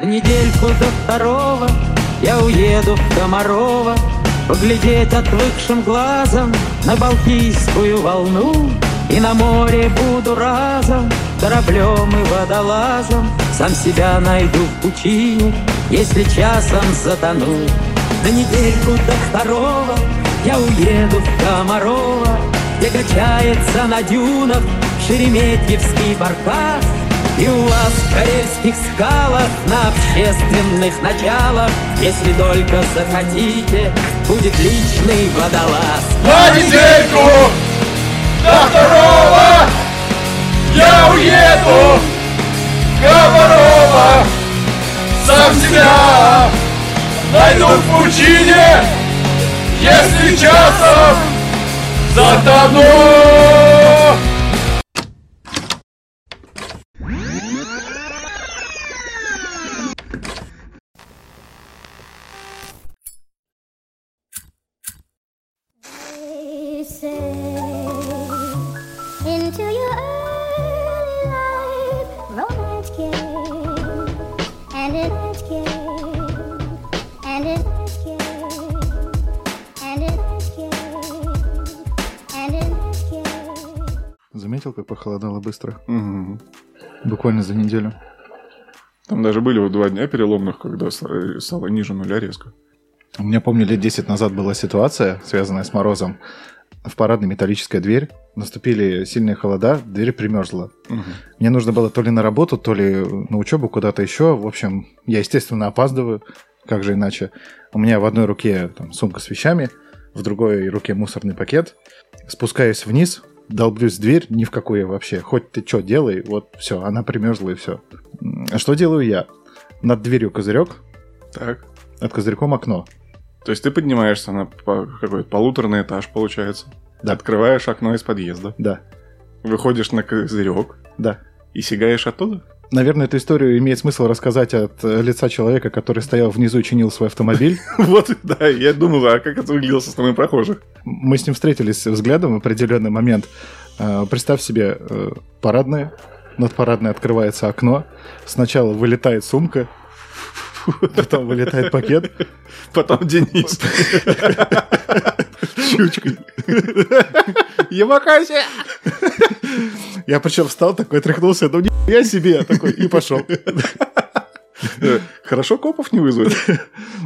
На недельку до второго я уеду в Комарова Поглядеть отвыкшим глазом на Балтийскую волну И на море буду разом кораблем и водолазом. Сам себя найду в пучине, если часом затону. На недельку до второго я уеду в Комарова Где качается на дюнах Шереметьевский баркас и у вас в карельских скалах На общественных началах Если только захотите Будет личный водолаз. На недельку! До второго! Я уеду! Комарова Сам себя Найду в пучине Если часом Затону Как похолодало быстро? Мгм. Буквально за неделю. Там даже были вот два дня переломных, когда с- стало ниже нуля резко. У меня, помню, лет 10 назад была ситуация, связанная с морозом. В парадной металлическая дверь. Наступили сильные холода, дверь примерзла. Мгм. Мне нужно было то ли на работу, то ли на учебу куда-то еще. В общем, я, естественно, опаздываю. Как же иначе? У меня в одной руке там, сумка с вещами, в другой руке мусорный пакет. Спускаюсь вниз, долблюсь в дверь, ни в какую вообще. Хоть ты что делай, вот все, она примерзла и все. А что делаю я? Над дверью козырек, Так. над козырьком окно. То есть ты поднимаешься на по- какой-то полуторный этаж, получается. Да. Открываешь окно из подъезда. Да, Выходишь на козырек да. и сигаешь оттуда? Наверное, эту историю имеет смысл рассказать от э, лица человека, который стоял внизу и чинил свой автомобиль. Вот, да, я думал, а как это выглядело со стороны прохожих? Мы с ним встретились взглядом в определенный момент. Э, Представь себе, э, парадная, над парадной открывается окно, сначала вылетает сумка, потом вылетает пакет, Потом Денис. Щучкой. Ямакаси! я причем встал такой, тряхнулся, ну я себе, такой, и пошел. Э, Хорошо копов не вызвали.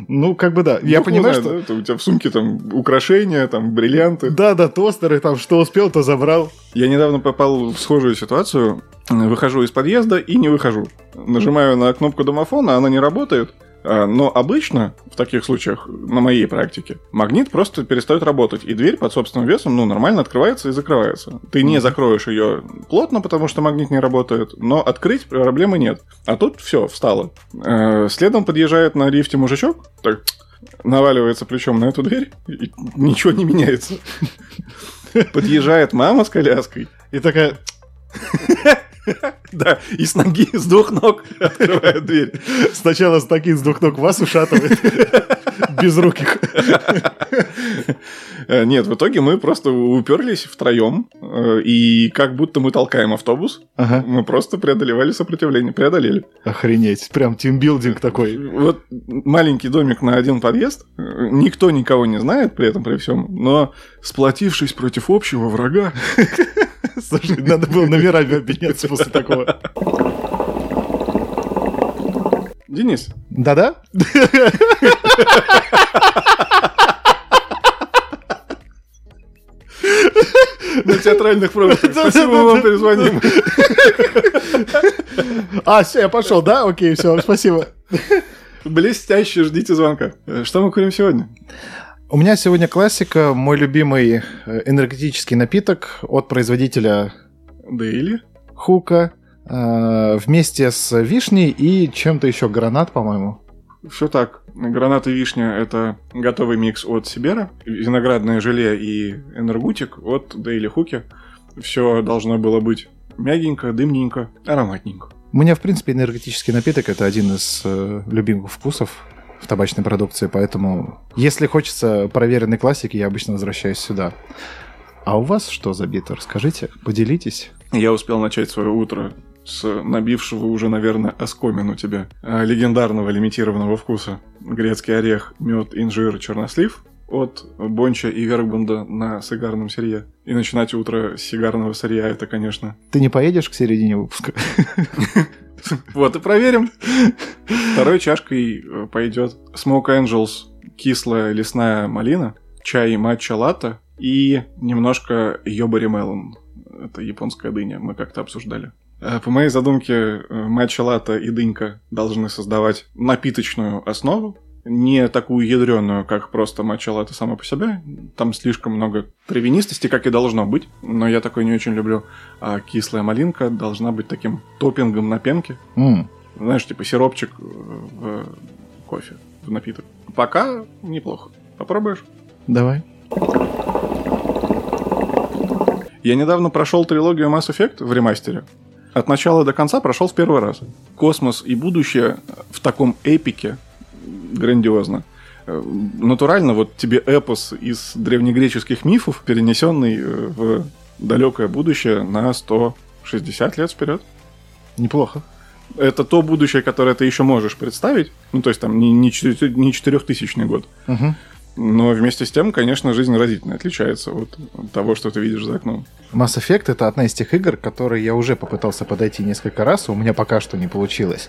Ну, как бы да. Я понимаю, что... да, У тебя в сумке там украшения, там бриллианты. Да, да, тостеры, там, что успел, то забрал. Я недавно попал в схожую ситуацию. Выхожу из подъезда и не выхожу. Нажимаю на кнопку домофона, она не работает. А, Но обычно в таких случаях, на моей практике, магнит просто перестает работать, и дверь под собственным весом ну, нормально открывается и закрывается. Ты не закроешь ее плотно, потому что магнит не работает, но открыть проблемы нет. А тут все, встало. Э, Следом подъезжает на лифте мужичок, так наваливается плечом на эту дверь, и ничего не меняется. Подъезжает мама с коляской, И такая, да, и с ноги, с двух ног открывает дверь. сначала с таких с двух ног вас ушатывает, без руких. Э, Нет, в итоге мы просто уперлись втроем, э, и как будто мы толкаем автобус, Ага. мы просто преодолевали сопротивление, преодолели. Охренеть, прям тимбилдинг такой. Вот маленький домик на один подъезд, э, никто никого не знает при этом, при всем, но сплотившись против общего врага, Слушай, надо было номерами обменяться после такого. Денис, Да-да? на театральных пробах. Спасибо, мы вам перезвоним. А, все, я пошел, да? Окей, все, спасибо. Блестяще, ждите звонка. Что мы курим сегодня? У меня сегодня классика, мой любимый э, энергетический напиток от производителя Дейли. Хука вместе с вишней и чем-то еще гранат, по-моему. Все так. Гранат и вишня – это готовый микс от Сибера. Виноградное желе и энергутик от Дейли Хуки. Все должно было быть мягенько, дымненько, ароматненько. У меня, в принципе, энергетический напиток это один из э, любимых вкусов в табачной продукции, поэтому если хочется проверенной классики, я обычно возвращаюсь сюда. А у вас что за бит? Расскажите, поделитесь. Я успел начать свое утро с набившего уже, наверное, оскомину тебя а, легендарного лимитированного вкуса. Грецкий орех, мед, инжир, чернослив от Бонча и Вербунда на сигарном сырье. И начинать утро с сигарного сырья, это, конечно... Ты не поедешь к середине выпуска? Вот и проверим. Второй чашкой э, пойдет Smoke Angels, кислая лесная малина, чай матча латте и немножко йобари мелон. Это японская дыня, мы как-то обсуждали. Э, По моей задумке, э, матча и дынька должны создавать напиточную основу, не такую ядреную, как просто матча латте сама по себе. Там слишком много травянистости, как и должно быть, но я такой не очень люблю. А кислая малинка должна быть таким топпингом на пенке. М, Знаешь, типа сиропчик э, в кофе, в напиток. Пока неплохо. Попробуешь? Давай. Я недавно прошел трилогию Mass Effect в ремастере. От начала до конца прошел в первый раз. Космос и будущее в таком эпике грандиозно. Э, Натурально вот тебе эпос из древнегреческих мифов, перенесенный э, в далекое будущее на 160 лет вперед. Неплохо. Это то будущее, которое ты еще можешь представить. Ну, то есть там не, не, четыре- не 4000 год. Мгм. Но вместе с тем, конечно, жизнь разительно отличается от того, что ты видишь за окном. Mass Effect это одна из тех игр, которые я уже попытался подойти несколько раз, у меня пока что не получилось.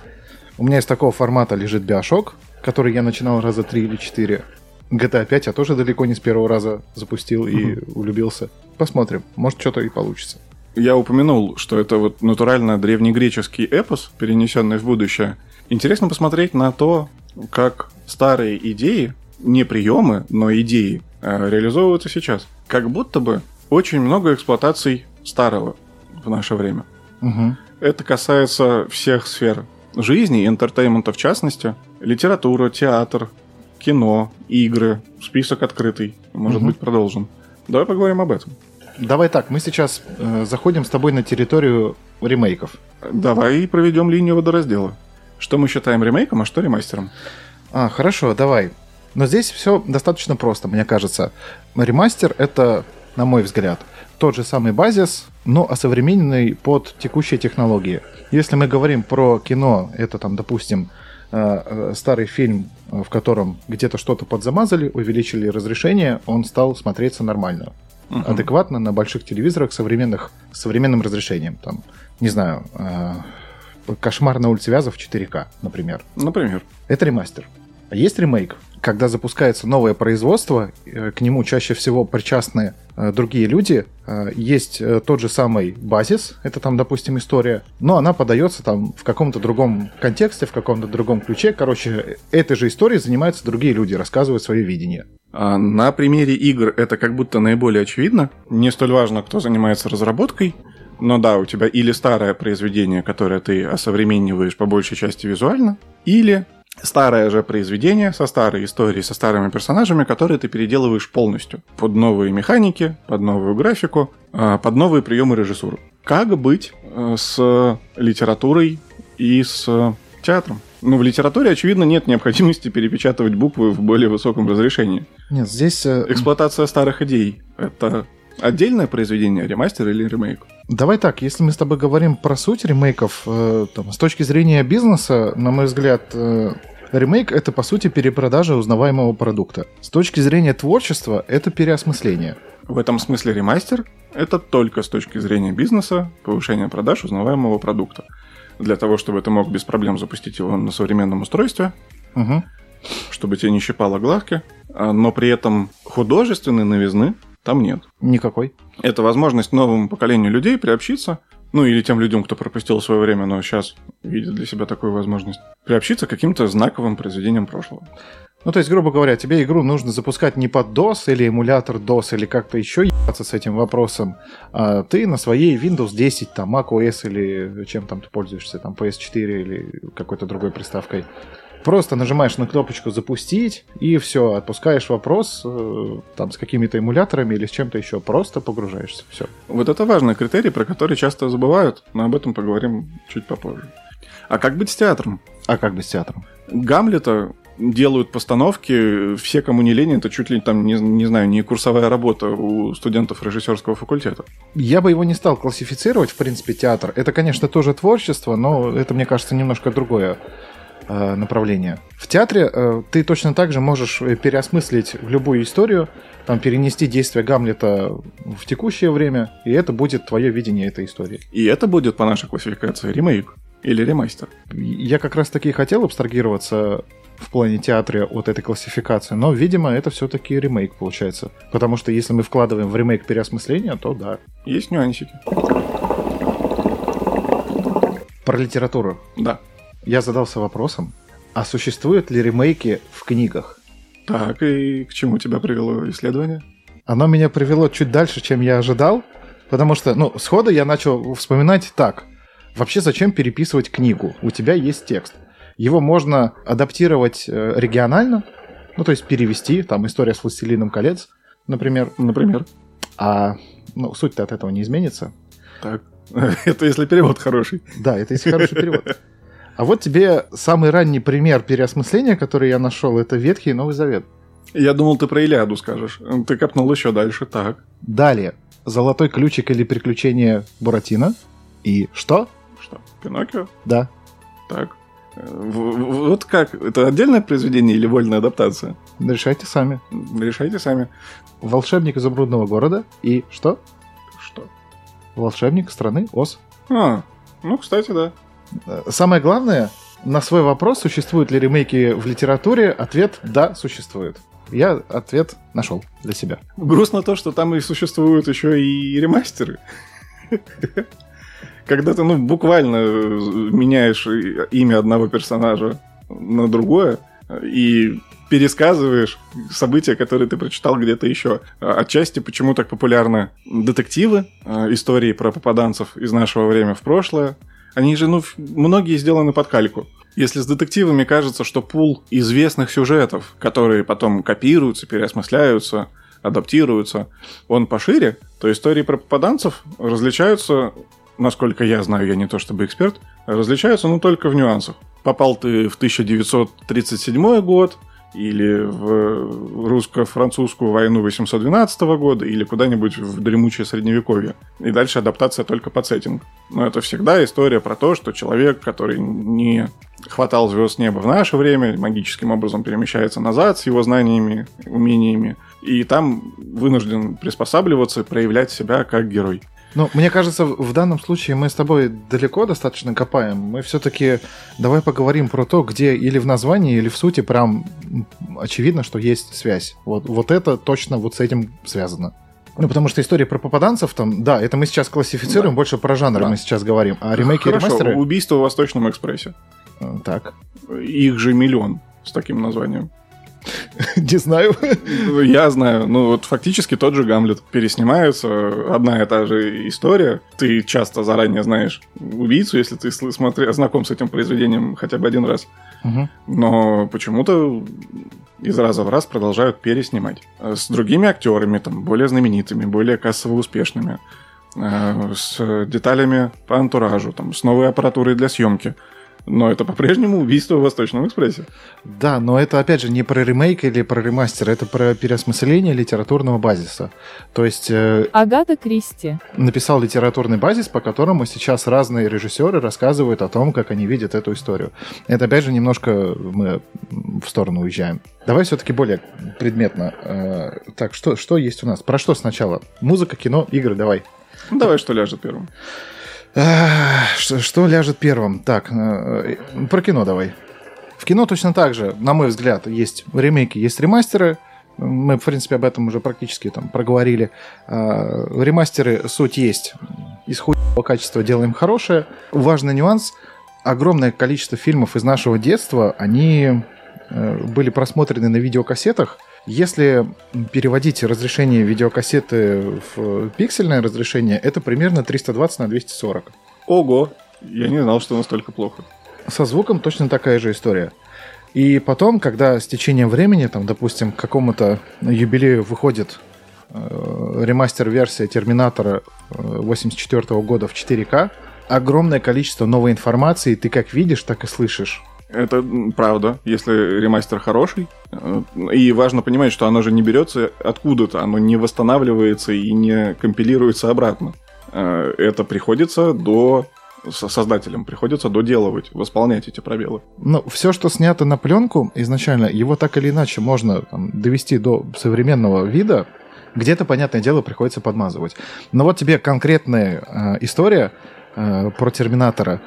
У меня из такого формата лежит Bioshock, который я начинал раза три или четыре. GTA 5 я тоже далеко не с первого раза запустил и влюбился. Посмотрим, может что-то и получится. Я упомянул, что это вот натурально древнегреческий эпос, перенесенный в будущее. Интересно посмотреть на то, как старые идеи, не приемы, но идеи, э, реализовываются сейчас. Как будто бы очень много эксплуатаций старого в наше время. Мгм. Это касается всех сфер жизни, entertainment а в частности, литература, театр, кино, игры, список открытый, может Мгм. быть продолжен. Давай поговорим об этом. Давай так, мы сейчас э, заходим с тобой на территорию ремейков. Давай проведем линию водораздела. Что мы считаем ремейком, а что ремастером? А, хорошо, давай. Но здесь все достаточно просто, мне кажется. Ремастер это, на мой взгляд, тот же самый базис, но осовремененный под текущие технологии. Если мы говорим про кино, это там, допустим, э, э, старый фильм, в котором где-то что-то подзамазали, увеличили разрешение, он стал смотреться нормально. Адекватно на больших телевизорах современных, с современным разрешением. Там, не знаю, э, кошмар на улице Вязов 4К, например. Например. Это ремастер. А есть ремейк, когда запускается новое производство, э, к нему чаще всего причастны э, другие люди, э, есть тот же самый базис, это там, допустим, история, но она подается там в каком-то другом контексте, в каком-то другом ключе. Короче, этой же историей занимаются другие люди, рассказывают свое видение. А на примере игр это как будто наиболее очевидно. Не столь важно, кто занимается разработкой, но да, у тебя или старое произведение, которое ты осовремениваешь по большей части визуально, или старое же произведение со старой историей, со старыми персонажами, которые ты переделываешь полностью. Под новые механики, под новую графику, а, под новые приемы режиссуры. Как быть э, с литературой и с театром? Ну, в литературе, очевидно, нет необходимости перепечатывать буквы в более высоком разрешении. Нет, здесь... э, Эксплуатация старых идей – это отдельное произведение, ремастер или ремейк? Давай так, если мы с тобой говорим про суть ремейков, э, там, с точки зрения бизнеса, на мой взгляд, э, ремейк это по сути перепродажа узнаваемого продукта. С точки зрения творчества это переосмысление. В этом смысле ремастер – это только с точки зрения бизнеса повышение продаж узнаваемого продукта. Для того, чтобы ты мог без проблем запустить его на современном устройстве, Мгм. чтобы тебе не щипало глазки, а, но при этом художественной новизны там нет. Никакой. Это возможность новому поколению людей приобщиться, ну или тем людям, кто пропустил свое время, но сейчас видит для себя такую возможность, приобщиться к каким-то знаковым произведениям прошлого. Ну, то есть, грубо говоря, тебе игру нужно запускать не под DOS или эмулятор DOS или как-то еще ебаться с этим вопросом, а ты на своей Windows 10, там, macOS или чем там ты пользуешься, там, PS4 или какой-то другой приставкой. Просто нажимаешь на кнопочку «Запустить» и все, отпускаешь вопрос э, там с какими-то эмуляторами или с чем-то еще, просто погружаешься, все. Вот это важный критерий, про который часто забывают, но об этом поговорим чуть попозже. А как быть с театром? А как бы с театром? Гамлета делают постановки, все, кому не лень, это чуть ли там, не, не знаю, не курсовая работа у студентов режиссерского факультета. Я бы его не стал классифицировать, в принципе, театр. Это, конечно, тоже творчество, но это, мне кажется, немножко другое э, направление. В театре э, ты точно так же можешь э, переосмыслить любую историю, там, перенести действие Гамлета в текущее время, и это будет твое видение этой истории. И это будет по нашей классификации ремейк или ремастер. Я как раз таки хотел абстрагироваться в плане театра от этой классификации, но, видимо, это все-таки ремейк получается. Потому что если мы вкладываем в ремейк переосмысление, то да. Есть нюансики. Про литературу. Да. Я задался вопросом, а существуют ли ремейки в книгах? Так, и к чему тебя привело исследование? Оно меня привело чуть дальше, чем я ожидал, потому что, ну, сходу я начал вспоминать так. Вообще, зачем переписывать книгу? У тебя есть текст. Его можно адаптировать э, регионально, ну, то есть перевести, там, история с «Властелином колец», например. Например. А, ну, суть-то от этого не изменится. Так. Это если перевод хороший. Да, это если хороший перевод. А вот тебе самый ранний пример переосмысления, который я нашел, это Ветхий и Новый Завет. Я думал, ты про Илиаду скажешь. Ты копнул еще дальше, так. Далее. Золотой ключик или приключения Буратино. И что? Что, Пиноккио? Да. Так. Э, Вот как? Это отдельное произведение или вольная адаптация? Решайте сами. Решайте сами. Волшебник изумрудного города. И что? Что? Волшебник страны Оз. А, ну, кстати, да. Э, Самое главное, на свой вопрос, существуют ли ремейки в литературе, ответ «да, существует». Я ответ нашел для себя. Грустно то, что там и существуют еще и ремастеры. Когда ты, ну, буквально э, меняешь и- имя одного персонажа на другое и пересказываешь события, которые ты прочитал где-то еще. А Отчасти почему так популярны детективы, э, истории про попаданцев из нашего времени в прошлое. Они же, ну, многие сделаны под кальку. Если с детективами кажется, что пул известных сюжетов, которые потом копируются, переосмысляются, адаптируются, он пошире, то истории про попаданцев различаются, насколько я знаю, я не то чтобы эксперт, различаются, ну, только в нюансах. Попал ты в 1937 год, или в русско-французскую войну 812 года, или куда-нибудь в дремучее средневековье. И дальше адаптация только под сеттинг. Но это всегда история про то, что человек, который не хватал звезд неба в наше время, магическим образом перемещается назад с его знаниями, умениями, и там вынужден приспосабливаться, проявлять себя как герой. Ну, мне кажется, в данном случае мы с тобой далеко достаточно копаем. Мы все-таки давай поговорим про то, где или в названии, или в сути прям очевидно, что есть связь. Вот, вот это точно вот с этим связано. Ну, потому что история про попаданцев там, да, это мы сейчас классифицируем, Да. больше про жанр Да. мы сейчас говорим. А ремейки и Хорошо, ремастеры... убийство в Восточном экспрессе. э, Так. Их же миллион с таким названием. Не знаю. Я знаю, ну вот фактически тот же Гамлет. Переснимаются, одна и та же история. Ты часто заранее знаешь убийцу, если ты смотри, знаком с этим произведением хотя бы один раз. Мгм. Но почему-то из раза в раз продолжают переснимать. С другими актерами, там, более знаменитыми, более кассово успешными. э, С деталями по антуражу, там, с новой аппаратурой для съемки. Но это по-прежнему убийство в Восточном экспрессе. Да, но это опять же не про ремейк или про ремастер, это про переосмысление литературного базиса. То есть э, Агата Кристи. написал литературный базис, по которому сейчас разные режиссеры рассказывают о том, как они видят эту историю. Это опять же немножко мы в сторону уезжаем. Давай все-таки более предметно. Э, Так, что, что есть у нас? Про что сначала? Музыка, кино, игры, давай. Ну, давай, что ляжет первым. Что, что ляжет первым? Так, э, про кино давай. В кино точно так же, на мой взгляд, есть ремейки, есть ремастеры. Мы, в принципе, об этом уже практически там проговорили. А, Ремастеры суть есть. Из хуевого качества делаем хорошее. Важный нюанс. Огромное количество фильмов из нашего детства, они э, были просмотрены на видеокассетах. Если переводить разрешение видеокассеты в пиксельное разрешение, это примерно 320 на 240. Ого! Я не знал, что настолько плохо. Со звуком точно такая же история. И потом, когда с течением времени, там, допустим, к какому-то юбилею выходит э, ремастер-версия Терминатора 84 года в 4К, огромное количество новой информации ты как видишь, так и слышишь. Это правда, если ремастер хороший. Э, И важно понимать, что оно же не берется откуда-то, оно не восстанавливается и не компилируется обратно. Э, Это приходится до со- создателям приходится доделывать, восполнять эти пробелы. Ну, все, что снято на пленку изначально, его так или иначе можно там, довести до современного вида. Где-то, понятное дело, приходится подмазывать. Но вот тебе конкретная э, история э, про Терминатора.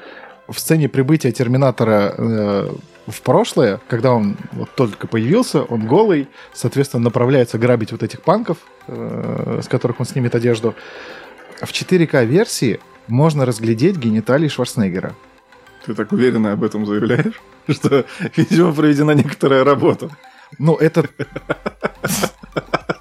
В сцене прибытия Терминатора э, в прошлое, когда он вот только появился, он голый, соответственно, направляется грабить вот этих панков, э, с которых он снимет одежду. В 4К-версии можно разглядеть гениталии Шварценеггера. Ты так уверенно об этом заявляешь, что, видимо, проведена некоторая работа. Ну, это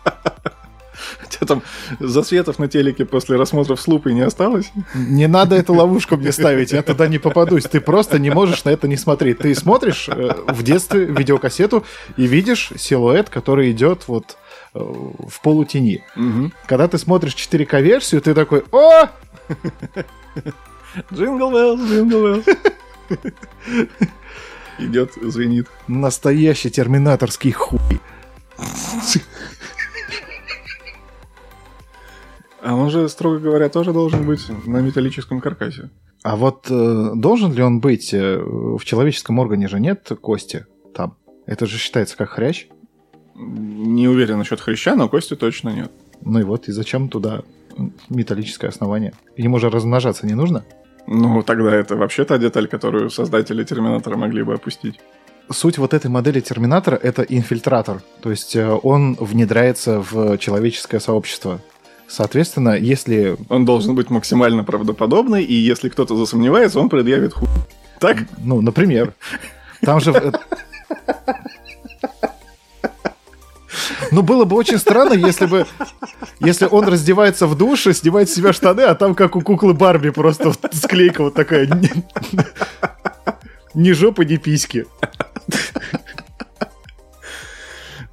тебя там засветов на телеке после рассмотров с лупой не осталось? Не надо эту ловушку мне ставить, я туда не попадусь. Ты просто не можешь на это не смотреть. Ты смотришь э, в детстве видеокассету и видишь силуэт, который идет вот э, в полутени. Когда ты смотришь 4К-версию, ты такой, о, Jingle Bell, Jingle Bell. Идет, звенит. настоящий терминаторский хуй. А он же, строго говоря, тоже должен быть на металлическом каркасе. А вот э, должен ли он быть? э, в человеческом органе же нет кости там. Это же считается как хрящ. Не уверен насчет хряща, но кости точно нет. Ну и вот, и зачем туда металлическое основание? Ему же размножаться не нужно? Ну, тогда это вообще та деталь, которую создатели Терминатора могли бы опустить. Суть вот этой модели Терминатора — это инфильтратор. То есть э, он внедряется в человеческое сообщество. Соответственно, если... Он должен быть максимально правдоподобный, и если кто-то засомневается, он предъявит хуй. Так? Ну, например. Там же... Ну, было бы очень странно, если бы... Если он раздевается в душе, снимает с себя штаны, а там, как у куклы Барби, просто склейка вот такая. Ни жопы, ни письки.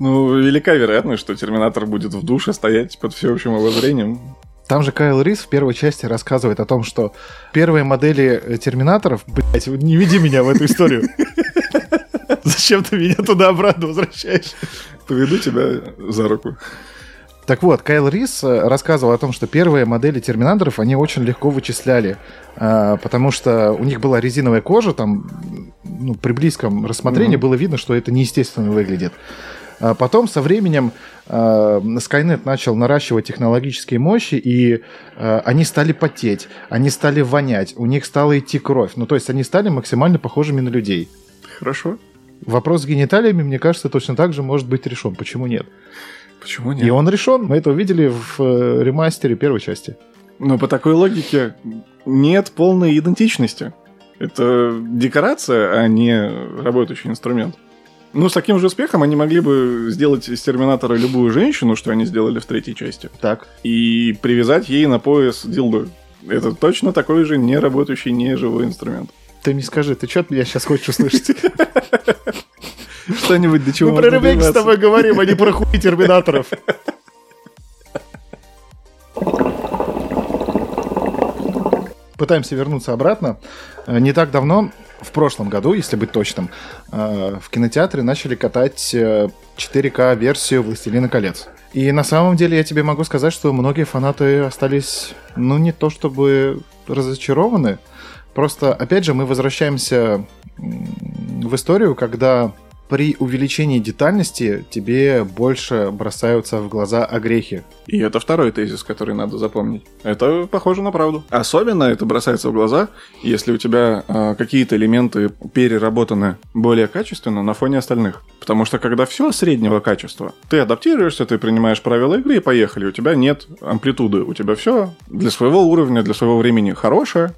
Ну, велика вероятность, что Терминатор будет в душе стоять под всеобщим обозрением. Там же Кайл Рис в первой части рассказывает о том, что первые модели э, терминаторов... Блять, не веди меня в эту историю. Зачем ты меня туда-обратно возвращаешь? Поведу тебя за руку. Так вот, Кайл Рис э, рассказывал о том, что первые модели терминаторов они очень легко вычисляли, э, потому что у них была резиновая кожа, там ну, при близком рассмотрении было видно, что это неестественно выглядит. А потом со временем э, Skynet начал наращивать технологические мощи, и э, они стали потеть, они стали вонять, у них стала идти кровь. Ну, то есть они стали максимально похожими на людей. Хорошо. Вопрос с гениталиями, мне кажется, точно так же может быть решен. Почему нет? Почему И нет? он решен. Мы это увидели в э, ремастере первой части. Но по такой логике нет полной идентичности. Это декорация, а не работающий инструмент. Ну, с таким же успехом они могли бы сделать из Терминатора любую женщину, что они сделали в третьей части, Так. и привязать ей на пояс дилду. Это точно такой же не работающий, не живой инструмент. Ты мне скажи, ты что от меня сейчас хочешь услышать? Что-нибудь до чего Мы про можно ремейк с тобой говорим, а не про хуй терминаторов. Пытаемся вернуться обратно. Э, Не так давно, в прошлом году, если быть точным, э, в кинотеатре начали катать э, 4К-версию «Властелина колец». И на самом деле я тебе могу сказать, что многие фанаты остались, ну, не то чтобы разочарованы, просто, опять же, мы возвращаемся в историю, когда при увеличении детальности тебе больше бросаются в глаза огрехи. И это второй тезис, который надо запомнить. Это похоже на правду. Особенно это бросается в глаза, если у тебя э, какие-то элементы переработаны более качественно на фоне остальных. Потому что когда все среднего качества, ты адаптируешься, ты принимаешь правила игры и поехали. У тебя нет амплитуды, у тебя все для своего уровня, для своего времени хорошее,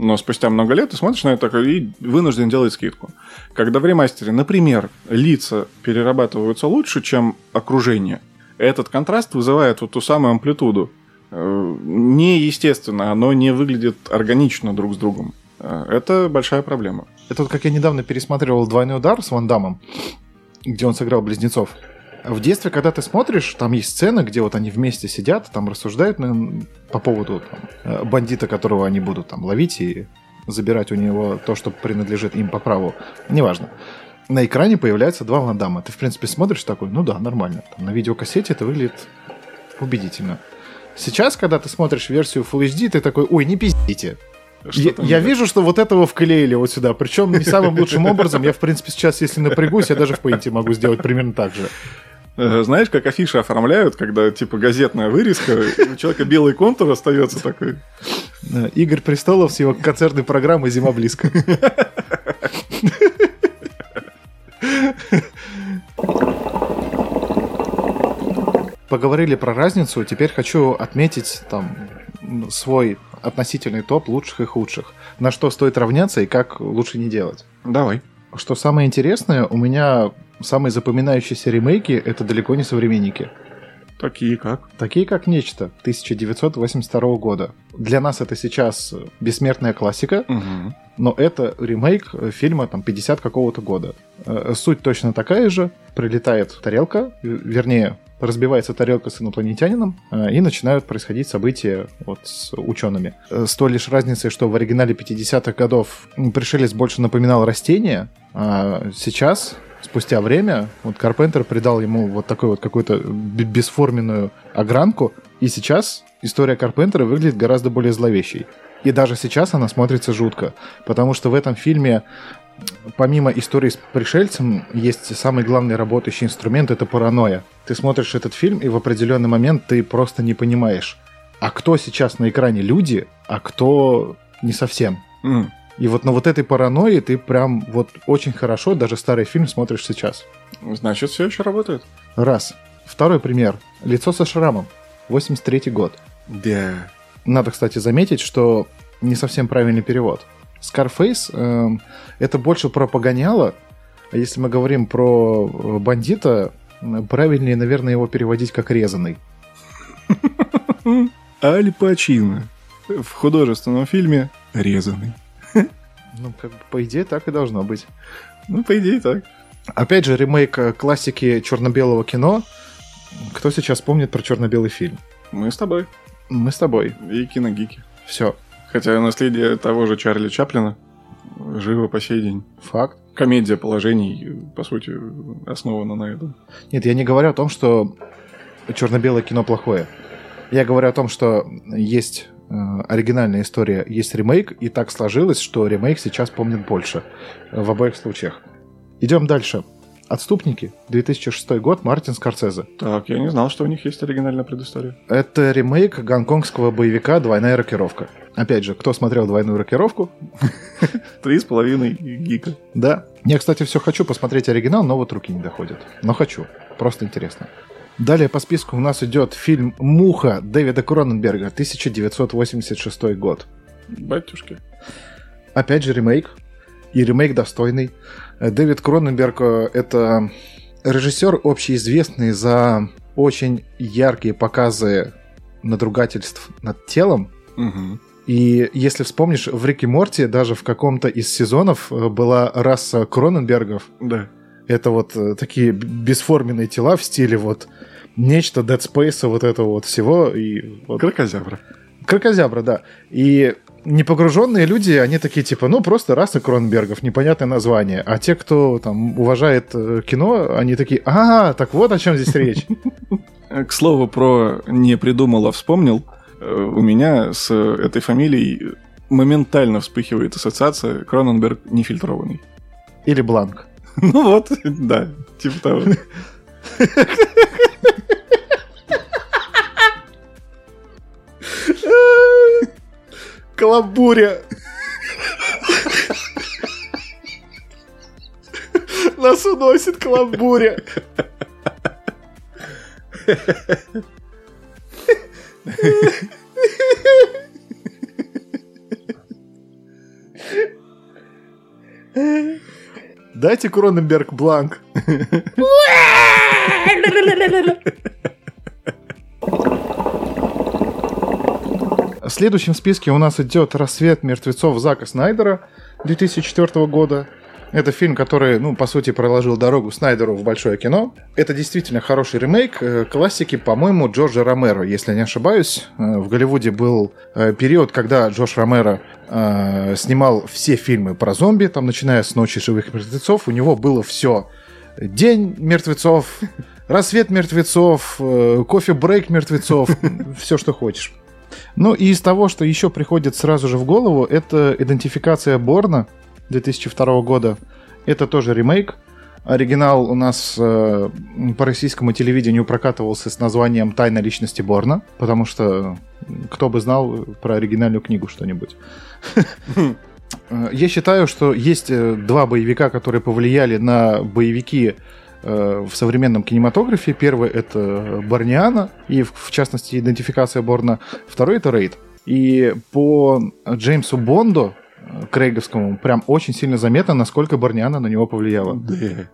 но спустя много лет ты смотришь на это такой и вынужден делать скидку. Когда в ремастере, например, лица перерабатываются лучше, чем окружение, этот контраст вызывает вот ту самую амплитуду. Э, Неестественно, оно не выглядит органично друг с другом. Э, Это большая проблема. Это вот как я недавно пересматривал «Двойной удар» с Ван Дамом, где он сыграл близнецов. В детстве, когда ты смотришь, там есть сцена, где вот они вместе сидят, там рассуждают ну, по поводу там, э, бандита, которого они будут там ловить и забирать у него то, что принадлежит им по праву. Неважно. На экране появляются два Ван Дамма. Ты, в принципе, смотришь такой, ну да, нормально. Там, на видеокассете это выглядит убедительно. Сейчас, когда ты смотришь версию Full HD, ты такой, ой, не пиздите. Я, я вижу, что вот этого вклеили вот сюда. Причем не самым лучшим образом. Я, в принципе, сейчас, если напрягусь, я даже в Paint могу сделать примерно так же. Э, Знаешь, как афиши оформляют, когда типа газетная вырезка, у человека белый контур остается такой. Игорь Престолов с его концертной программой «Зима близко». Поговорили про разницу, теперь хочу отметить там м, свой относительный топ лучших и худших. На что стоит равняться и как лучше не делать. Давай. Что самое интересное, у меня самые запоминающиеся ремейки — это далеко не современники. Такие как? Такие как «Нечто» 1982 года. Для нас это сейчас бессмертная классика, Мгм. но это ремейк фильма там 50 какого-то года. Э, Суть точно такая же. Прилетает тарелка, э, вернее, разбивается тарелка с инопланетянином, э, и начинают происходить события вот с учеными. С той лишь разницей, что в оригинале 50-х годов пришелец больше напоминал растение, а сейчас спустя время вот Карпентер придал ему вот такую вот какую-то бесформенную огранку, и сейчас история Карпентера выглядит гораздо более зловещей. И даже сейчас она смотрится жутко, потому что в этом фильме помимо истории с пришельцем, есть самый главный работающий инструмент — это паранойя. Ты смотришь этот фильм, и в определенный момент ты просто не понимаешь, а кто сейчас на экране люди, а кто не совсем. М. И вот на вот этой паранойи ты прям вот очень хорошо даже старый фильм смотришь сейчас. Значит, все еще работает. Раз. Второй пример. «Лицо со шрамом». 83 год. Да. Надо, кстати, заметить, что не совсем правильный перевод. Scarface эм, это больше про погоняло, а если мы говорим про э, бандита, правильнее, наверное, его переводить как резанный. Аль Пачино. В художественном фильме резанный. Ну, как бы, по идее, так и должно быть. Ну, по идее, так. Опять же, ремейк э, классики черно-белого кино. Кто сейчас помнит про черно-белый фильм? Мы с тобой. Мы с тобой. И киногики. Все. Хотя наследие того же Чарли Чаплина живо по сей день. Факт. Комедия положений, по сути, основана на этом. Нет, я не говорю о том, что черно-белое кино плохое. Я говорю о том, что есть оригинальная история, есть ремейк, и так сложилось, что ремейк сейчас помнит больше э, в обоих случаях. Идем дальше. Отступники, 2006 год, Мартин Скорсезе. Так, я не знал, что у них есть оригинальная предыстория. Это ремейк гонконгского боевика «Двойная рокировка». Опять же, кто смотрел «Двойную рокировку», Три с половиной гика. Да. Я, кстати, все хочу посмотреть оригинал, но вот руки не доходят. Но хочу. Просто интересно. Далее по списку у нас идет фильм «Муха» Дэвида Кроненберга, 1986 год. Батюшки. Опять же ремейк. И ремейк достойный. Дэвид Кроненберг э, — это режиссер, общеизвестный за очень яркие показы надругательств над телом. Мгм. И если вспомнишь, в Рике Морти даже в каком-то из сезонов э, была раса Кроненбергов, Да. это вот э, такие бесформенные тела в стиле вот нечто Dead Space, вот этого вот всего. И вот... Крокозябра. Крокозябра, да. И непогруженные люди, они такие типа, ну просто раса Кронбергов, непонятное название. А те, кто там уважает э, кино, они такие, а, так вот о чем здесь речь. К слову, про не придумал, а вспомнил. Э, У меня с этой фамилией моментально вспыхивает ассоциация Кроненберг нефильтрованный. Или Бланк. Ну вот, да, типа того. Каламбуря. Нас уносит каламбуря. Дайте Кроненберг бланк. В следующем списке у нас идет «Рассвет мертвецов» Зака Снайдера 2004 года. Это фильм, который, ну, по сути, проложил дорогу Снайдеру в большое кино. Это действительно хороший ремейк э, классики, по-моему, Джорджа Ромеро, если не ошибаюсь. Э, В Голливуде был э, период, когда Джордж Ромеро э, снимал все фильмы про зомби, там, начиная с «Ночи живых мертвецов», у него было все. День мертвецов, рассвет мертвецов, кофе-брейк мертвецов, все, что хочешь. Ну и из того, что еще приходит сразу же в голову, это идентификация Борна 2002 года. Это тоже ремейк. Оригинал у нас э, по российскому телевидению прокатывался с названием «Тайна личности Борна», потому что кто бы знал про оригинальную книгу что-нибудь. Э, Я считаю, что есть э, два боевика, которые повлияли на боевики э, в современном кинематографе. Первый это Борниана, и в, в частности идентификация Борна. Второй это Рейд. И по Джеймсу Бонду, э, Крейговскому, прям очень сильно заметно, насколько Борниана на него повлияла. Да.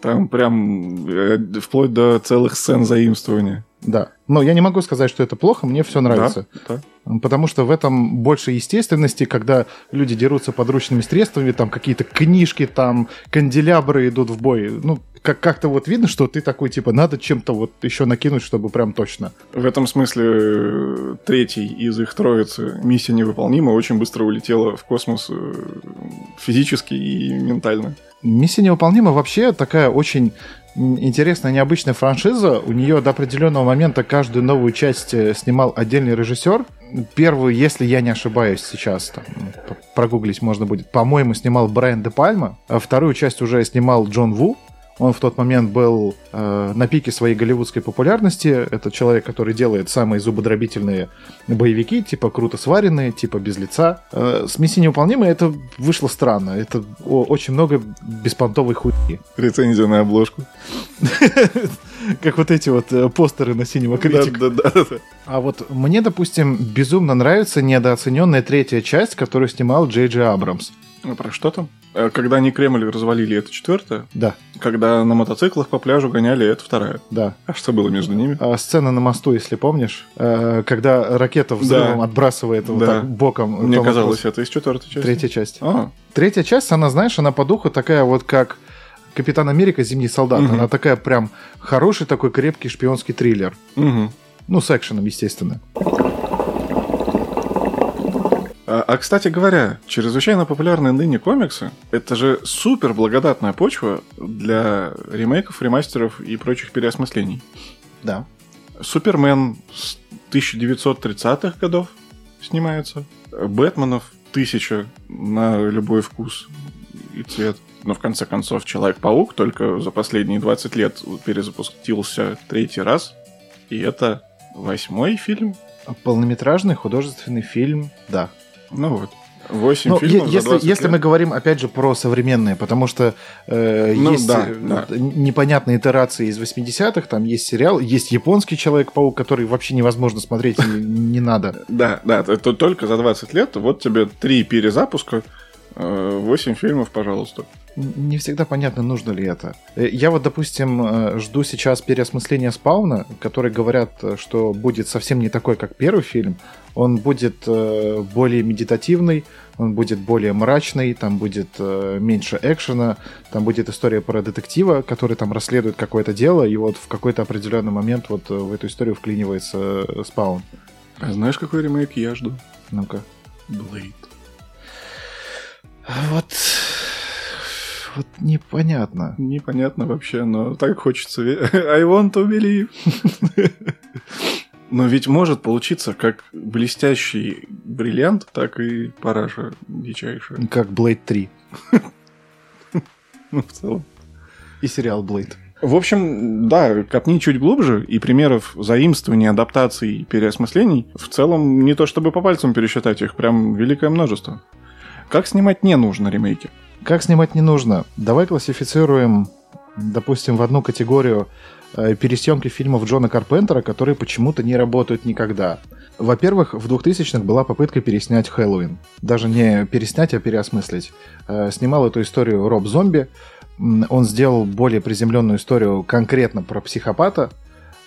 Там прям э, вплоть до целых сцен заимствования. Да. Но я не могу сказать, что это плохо, мне все нравится. Да, Потому что в этом больше естественности, когда люди дерутся подручными средствами, там какие-то книжки, там канделябры идут в бой. Ну, как- как-то вот видно, что ты такой, типа, надо чем-то вот еще накинуть, чтобы прям точно. В этом смысле э, третий из их троицы миссия невыполнима очень быстро улетела в космос э, физически и ментально. Миссия невыполнима вообще такая очень интересная, необычная франшиза. У нее до определенного момента каждую новую часть э, снимал отдельный режиссер. Первую, если я не ошибаюсь сейчас, там, прогуглить можно будет, по-моему, снимал Брайан Де Пальма. А вторую часть уже снимал Джон Ву. Он в тот момент был э, на пике своей голливудской популярности. Это человек, который делает самые зубодробительные боевики, типа круто сваренные, типа без лица. Э, с «Миссией невыполнимой» это вышло странно. Это о- очень много беспонтовой хуйни. Рецензия на обложку. Как вот эти вот э, постеры на синего критика. Да, да, да. А вот мне, допустим, безумно нравится недооцененная третья часть, которую снимал Джей Джей Абрамс. А Про что там? Э, Когда они Кремль развалили, это четвертая. Да, Когда на мотоциклах по пляжу гоняли, это вторая. да. А что было между ними? А сцена на мосту, если помнишь, э, когда ракета взрывом Да. отбрасывает вот Да. так боком. Мне казалось, это из четвертой части. Третья часть. А, Третья часть, она, знаешь, она по духу такая вот как Капитан Америка Зимний солдат. Мгм. Она такая прям хороший такой крепкий шпионский триллер. мгм. Ну, с экшеном, естественно. А, а, кстати говоря, чрезвычайно популярные ныне комиксы — это же супер благодатная почва для ремейков, ремастеров и прочих переосмыслений. Да. Супермен с 1930-х годов снимается. Бэтменов тысяча на любой вкус и цвет. Но в конце концов Человек-паук только за последние 20 лет перезапустился третий раз. И это восьмой фильм. Полнометражный художественный фильм, да. Ну вот. Восемь Ну, фильмов е- за если, 20 если лет. мы говорим, опять же, про современные, потому что э, Ну, есть да, э, да. непонятные итерации из 80-х, там есть сериал, есть японский Человек-паук, который вообще невозможно смотреть, и не надо. Да, да, это только за 20 лет. Вот тебе три перезапуска, 8 фильмов, пожалуйста. Не всегда понятно, нужно ли это. Э, Я вот, допустим, э, жду сейчас переосмысления спауна, которые говорят, э, что будет совсем не такой, как первый фильм. Он будет более медитативный, он будет более мрачный, там будет меньше экшена, там будет история про детектива, который там расследует какое-то дело, и вот в какой-то определенный момент вот в эту историю вклинивается спаун. А знаешь, какой ремейк я жду? Ну-ка. Блейд. Вот... Вот непонятно. Непонятно вообще, но так хочется. I want to believe. Но ведь может получиться как блестящий бриллиант, так и параша дичайшая. Как Blade 3 Ну, в целом. и сериал Blade. В общем, да, копни чуть глубже, и примеров заимствований, адаптаций и переосмыслений в целом не то чтобы по пальцам пересчитать их, прям великое множество. Как снимать не нужно ремейки? Как снимать не нужно? Давай классифицируем, допустим, в одну категорию э, пересъемки фильмов Джона Карпентера, которые почему-то не работают никогда. Во-первых, в 2000-х была попытка переснять Хэллоуин. Даже не переснять, а переосмыслить. Э, Снимал эту историю Роб Зомби. Он сделал более приземленную историю конкретно про психопата.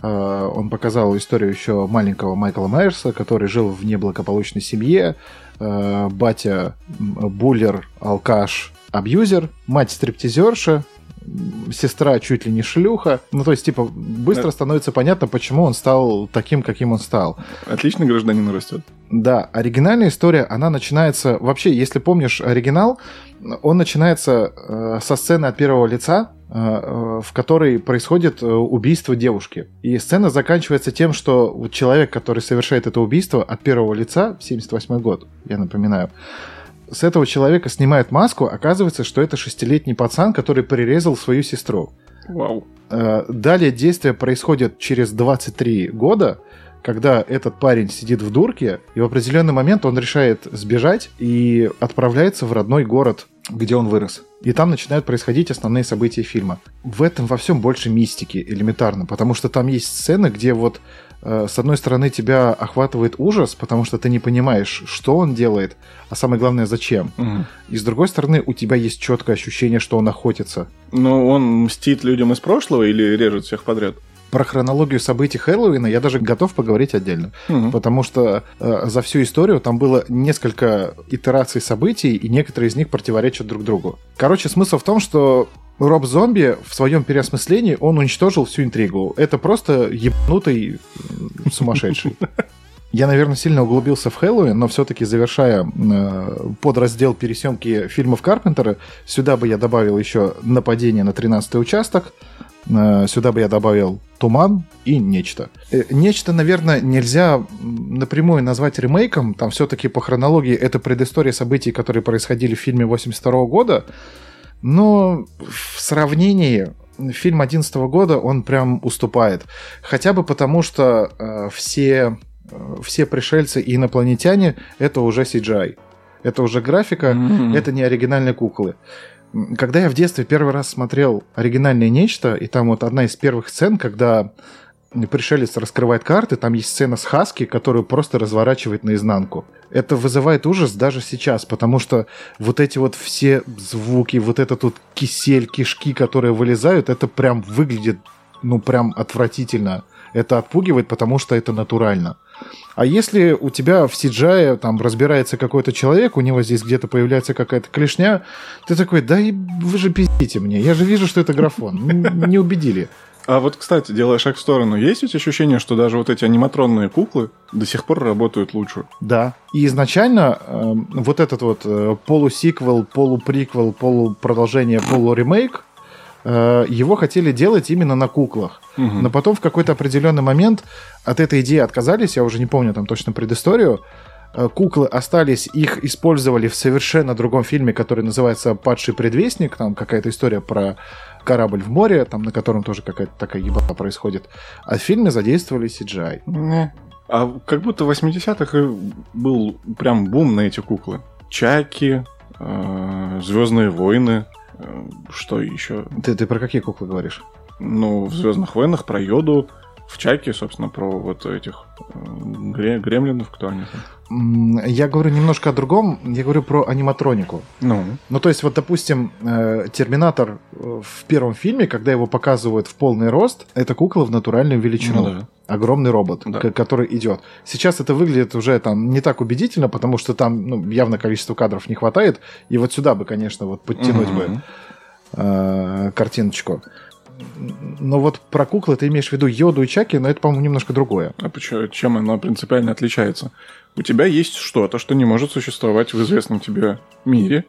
Э, Он показал историю еще маленького Майкла Майерса, который жил в неблагополучной семье. Э, Батя буллер, алкаш, абьюзер. Мать стриптизерша. Сестра чуть ли не шлюха. Ну, то есть, типа, быстро становится понятно, почему он стал таким, каким он стал. Отличный гражданин растет. Да, оригинальная история, она начинается... Вообще, если помнишь оригинал, он начинается э, со сцены от первого лица, э, э, в которой происходит э, убийство девушки. И сцена заканчивается тем, что вот человек, который совершает это убийство от первого лица, 78 год, я напоминаю, с этого человека снимают маску, оказывается, что это шестилетний пацан, который прирезал свою сестру. Вау. Э, Далее действие происходит через 23 года, когда этот парень сидит в дурке, и в определенный момент он решает сбежать и отправляется в родной город, где он вырос. И там начинают происходить основные события фильма. В этом во всем больше мистики элементарно, потому что там есть сцены, где вот э, с одной стороны тебя охватывает ужас, потому что ты не понимаешь, что он делает, а самое главное, зачем. Мгм. И с другой стороны, у тебя есть четкое ощущение, что он охотится. Ну, он мстит людям из прошлого или режет всех подряд? Про хронологию событий Хэллоуина я даже готов поговорить отдельно. Мгм. Потому что э, за всю историю там было несколько итераций событий, и некоторые из них противоречат друг другу. Короче, смысл в том, что Роб Зомби в своем переосмыслении он уничтожил всю интригу. Это просто ебанутый м, сумасшедший. Я, наверное, сильно углубился в Хэллоуин, но все-таки завершая э, подраздел пересъемки фильмов Карпентера, сюда бы я добавил еще «Нападение на 13-й участок», сюда бы я добавил «Туман» и «Нечто». Э, «Нечто», наверное, нельзя напрямую назвать ремейком, там все-таки по хронологии это предыстория событий, которые происходили в фильме 82 года, но в сравнении фильм 11 года он прям уступает. Хотя бы потому, что э, все, э, все пришельцы и инопланетяне это уже CGI. Это уже графика, М. это не оригинальные куклы. Когда я в детстве первый раз смотрел оригинальное нечто, и там вот одна из первых сцен, когда пришелец раскрывает карты, там есть сцена с Хаски, которую просто разворачивает наизнанку. Это вызывает ужас даже сейчас, потому что вот эти вот все звуки, вот это тут кисель, кишки, которые вылезают, это прям выглядит, ну, прям отвратительно. Это отпугивает, потому что это натурально. А если у тебя в CGI там разбирается какой-то человек, у него здесь где-то появляется какая-то клешня, ты такой, да и вы же пиздите мне, я же вижу, что это графон. Не убедили. А вот, кстати, делая шаг в сторону, есть у тебя ощущение, что даже вот эти аниматронные куклы до сих пор работают лучше? Да. И изначально эм, вот этот вот э, полусиквел, полуприквел, полупродолжение, полуремейк, э, его хотели делать именно на куклах. Мгм. Но потом в какой-то определенный момент от этой идеи отказались, я уже не помню там точно предысторию. Э, Куклы остались, их использовали в совершенно другом фильме, который называется «Падший предвестник». Там какая-то история про корабль в море, там на котором тоже какая-то такая ебата происходит. А в фильме задействовали CGI. Не. А как будто в 80-х и был прям бум на эти куклы. Чаки, Звездные войны, э, что еще? Ты, ты про какие куклы говоришь? Ну, в Звездных войнах про йоду, в Чаке, собственно, про вот этих э, гре- гремлинов, кто они там. Я говорю немножко о другом, я говорю про аниматронику. Ну, Ну, то есть, вот, допустим, э, Терминатор э, в первом фильме, когда его показывают в полный рост, это кукла в натуральную величину. Ну да. Огромный робот, Да. который идет. Сейчас это выглядит уже там не так убедительно, потому что там ну, явно количество кадров не хватает. И вот сюда бы, конечно, вот подтянуть бы Мгм. э, картиночку. Но вот про куклы ты имеешь в виду Йоду и Чаки, но это, по-моему, немножко другое. А почему, чем оно принципиально отличается? У тебя есть что-то, что не может существовать в известном тебе мире.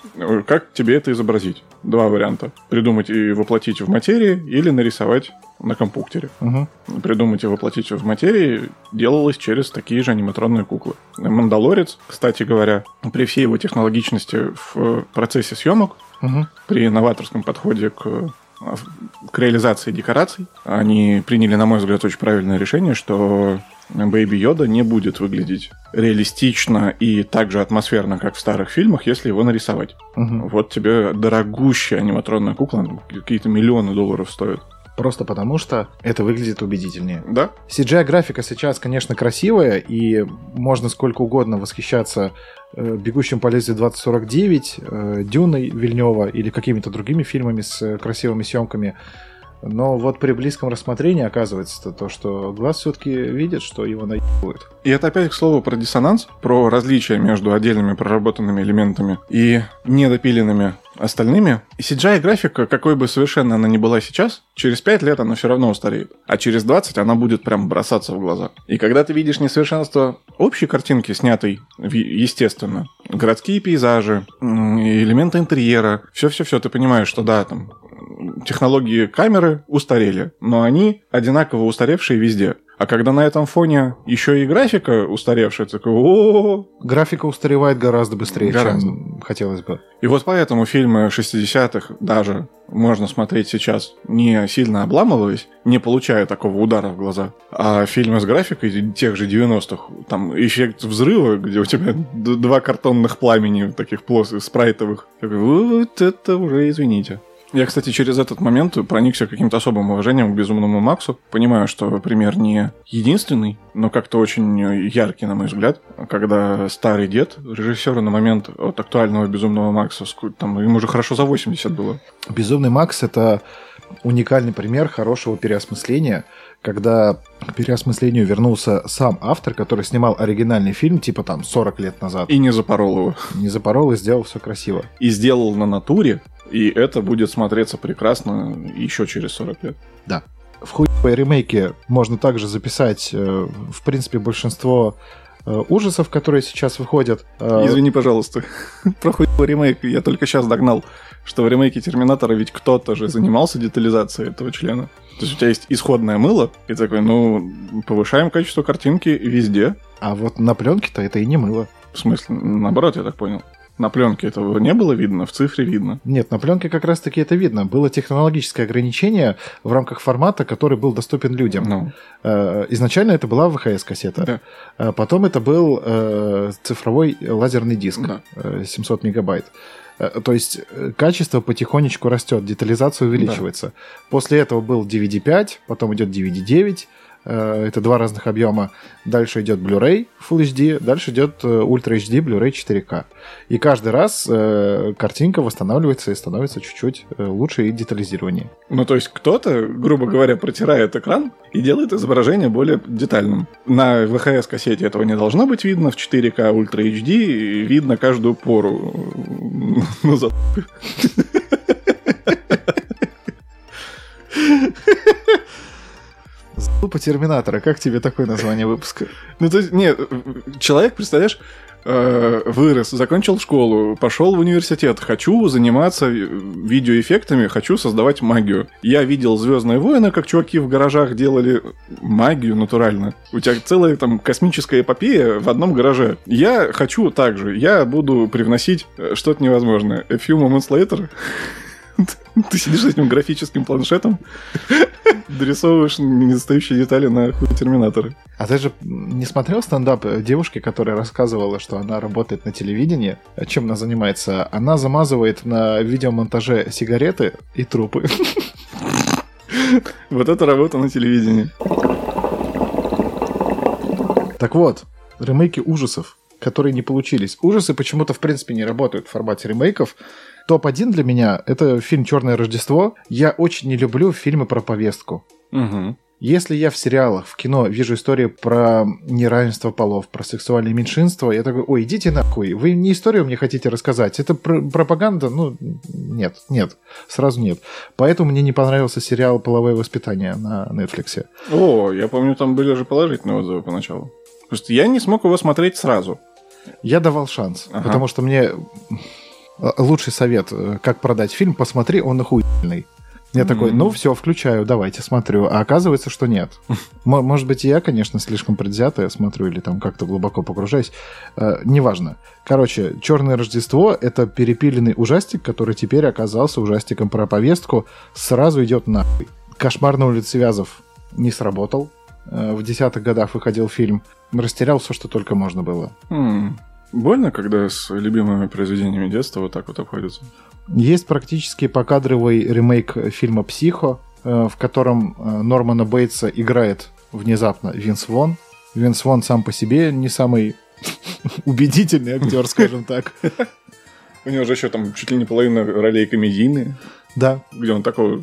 Как тебе это изобразить? Два варианта. Придумать и воплотить в материи или нарисовать на компьютере. Мгм. Придумать и воплотить в материи делалось через такие же аниматронные куклы. Мандалорец, кстати говоря, при всей его технологичности в процессе съемок, Мгм. при новаторском подходе к, к реализации декораций, они приняли, на мой взгляд, очень правильное решение, что Бэйби Йода не будет выглядеть реалистично и так же атмосферно, как в старых фильмах, если его нарисовать. Мгм. Вот тебе дорогущая аниматронная кукла, какие-то миллионы долларов стоит. Просто потому, что это выглядит убедительнее. Да? CGI-графика сейчас, конечно, красивая, и можно сколько угодно восхищаться «Бегущим по лезвию 2049», э, «Дюной» Вильнева или какими-то другими фильмами с э, красивыми съемками. Но вот при близком рассмотрении оказывается то, что глаз все-таки видит, что его наебывают. И это опять к слову про диссонанс, про различия между отдельными проработанными элементами и недопиленными остальными. CGI-графика, какой бы совершенно она ни была сейчас, через 5 лет она все равно устареет. А через 20 она будет прям бросаться в глаза. И когда ты видишь несовершенство общей картинки, снятой естественно, городские пейзажи, элементы интерьера, все-все-все, ты понимаешь, что да, там технологии камеры устарели, но они одинаково устаревшие везде. А когда на этом фоне еще и графика устаревшая, такой, о Графика устаревает гораздо быстрее, Гораздо. чем хотелось бы. И вот поэтому фильмы 60-х даже можно смотреть сейчас, не сильно обламываясь, не получая такого удара в глаза. А фильмы с графикой тех же 90-х, там эффект взрыва, где у тебя два картонных пламени, таких плоских, спрайтовых. Такой, Вот это уже извините. Я, кстати, через этот момент проникся каким-то особым уважением к Безумному Максу. Понимаю, что пример не единственный, но как-то очень яркий, на мой взгляд, когда старый дед, режиссер на момент от актуального Безумного Макса, там ему уже хорошо за 80 было. Безумный Макс это уникальный пример хорошего переосмысления, когда к переосмыслению вернулся сам автор, который снимал оригинальный фильм, типа там 40 лет назад. И не запорол его. Не запорол и сделал все красиво. И сделал на натуре, и это будет смотреться прекрасно еще через 40 лет. Да. В хуевой ремейке можно также записать, э, в принципе, большинство э, ужасов, которые сейчас выходят. Э, Извини, пожалуйста. Про хуевый ремейк я только сейчас догнал, что в ремейке Терминатора ведь кто-то же занимался детализацией этого члена. То есть у тебя есть исходное мыло, и такой, ну, повышаем качество картинки везде. А вот на пленке-то это и не мыло. В смысле, наоборот, я так понял. На пленке этого не было видно, в цифре видно. Нет, на пленке как раз-таки это видно. Было технологическое ограничение в рамках формата, который был доступен людям. Ну, Э, Изначально это была ВХС-кассета. Да. А Потом это был э, цифровой лазерный диск. Да. э, 700 мегабайт. Э, То есть э, качество потихонечку растет, детализация увеличивается. После этого был DVD5, потом идет DVD9. Э, Это два разных объема. Дальше идет Blu-ray Full HD, дальше идет э, Ultra HD Blu-ray 4K. И каждый раз э, картинка восстанавливается и становится чуть-чуть лучше и детализированнее. Ну, то есть кто-то, грубо говоря, протирает экран и делает изображение более детальным. На ВХС-кассете этого не должно быть видно, в 4К Ultra HD видно каждую пору. Ну, за- Глупо Терминатора, как тебе такое название выпуска? Ну, то есть, нет, человек, представляешь, э, вырос, закончил школу, пошел в университет, хочу заниматься э, видеоэффектами, хочу создавать магию. Я видел Звездные войны, как чуваки в гаражах делали магию натурально. У тебя целая там космическая эпопея в одном гараже. Я хочу так же. Я буду привносить э, что-то невозможное. A few moments later ты сидишь с этим графическим планшетом, дорисовываешь недостающие детали на хуй терминаторы. А ты же не смотрел стендап девушки, которая рассказывала, что она работает на телевидении? Чем она занимается? Она замазывает на видеомонтаже сигареты и трупы. Вот это работа на телевидении. Так вот, ремейки ужасов, которые не получились. Ужасы почему-то, в принципе, не работают в формате ремейков. Топ-1 для меня — это фильм «Черное Рождество». Я очень не люблю фильмы про повестку. Угу. Если я в сериалах, в кино вижу истории про неравенство полов, про сексуальные меньшинства, я такой, ой, идите нахуй, вы не историю мне хотите рассказать, это пр- пропаганда, ну, нет, нет, сразу нет. Поэтому мне не понравился сериал «Половое воспитание» на Netflix. О, я помню, там были же положительные отзывы поначалу. Просто я не смог его смотреть сразу. Я давал шанс, Ага. потому что мне лучший совет, э, как продать фильм, посмотри, он охуительный. Я такой, Мгм. ну все, включаю, давайте, смотрю. А оказывается, что нет. Мо- Может быть, я, конечно, слишком предвзято смотрю или там как-то глубоко погружаюсь. Э, неважно. Короче, «Черное Рождество» — это перепиленный ужастик, который теперь оказался ужастиком про повестку. Сразу идет нахуй. «Кошмар на улице Вязов» не сработал. Э, В десятых годах выходил фильм. Растерял все, что только можно было. М, Больно, когда с любимыми произведениями детства вот так вот обходятся. Есть практически покадровый ремейк фильма «Психо», э, в котором э, Нормана Бейтса играет внезапно Винс Вон. Винс Вон сам по себе не самый убедительный актер, скажем так. У него же еще там чуть ли не половина ролей комедийные. Да. где он такого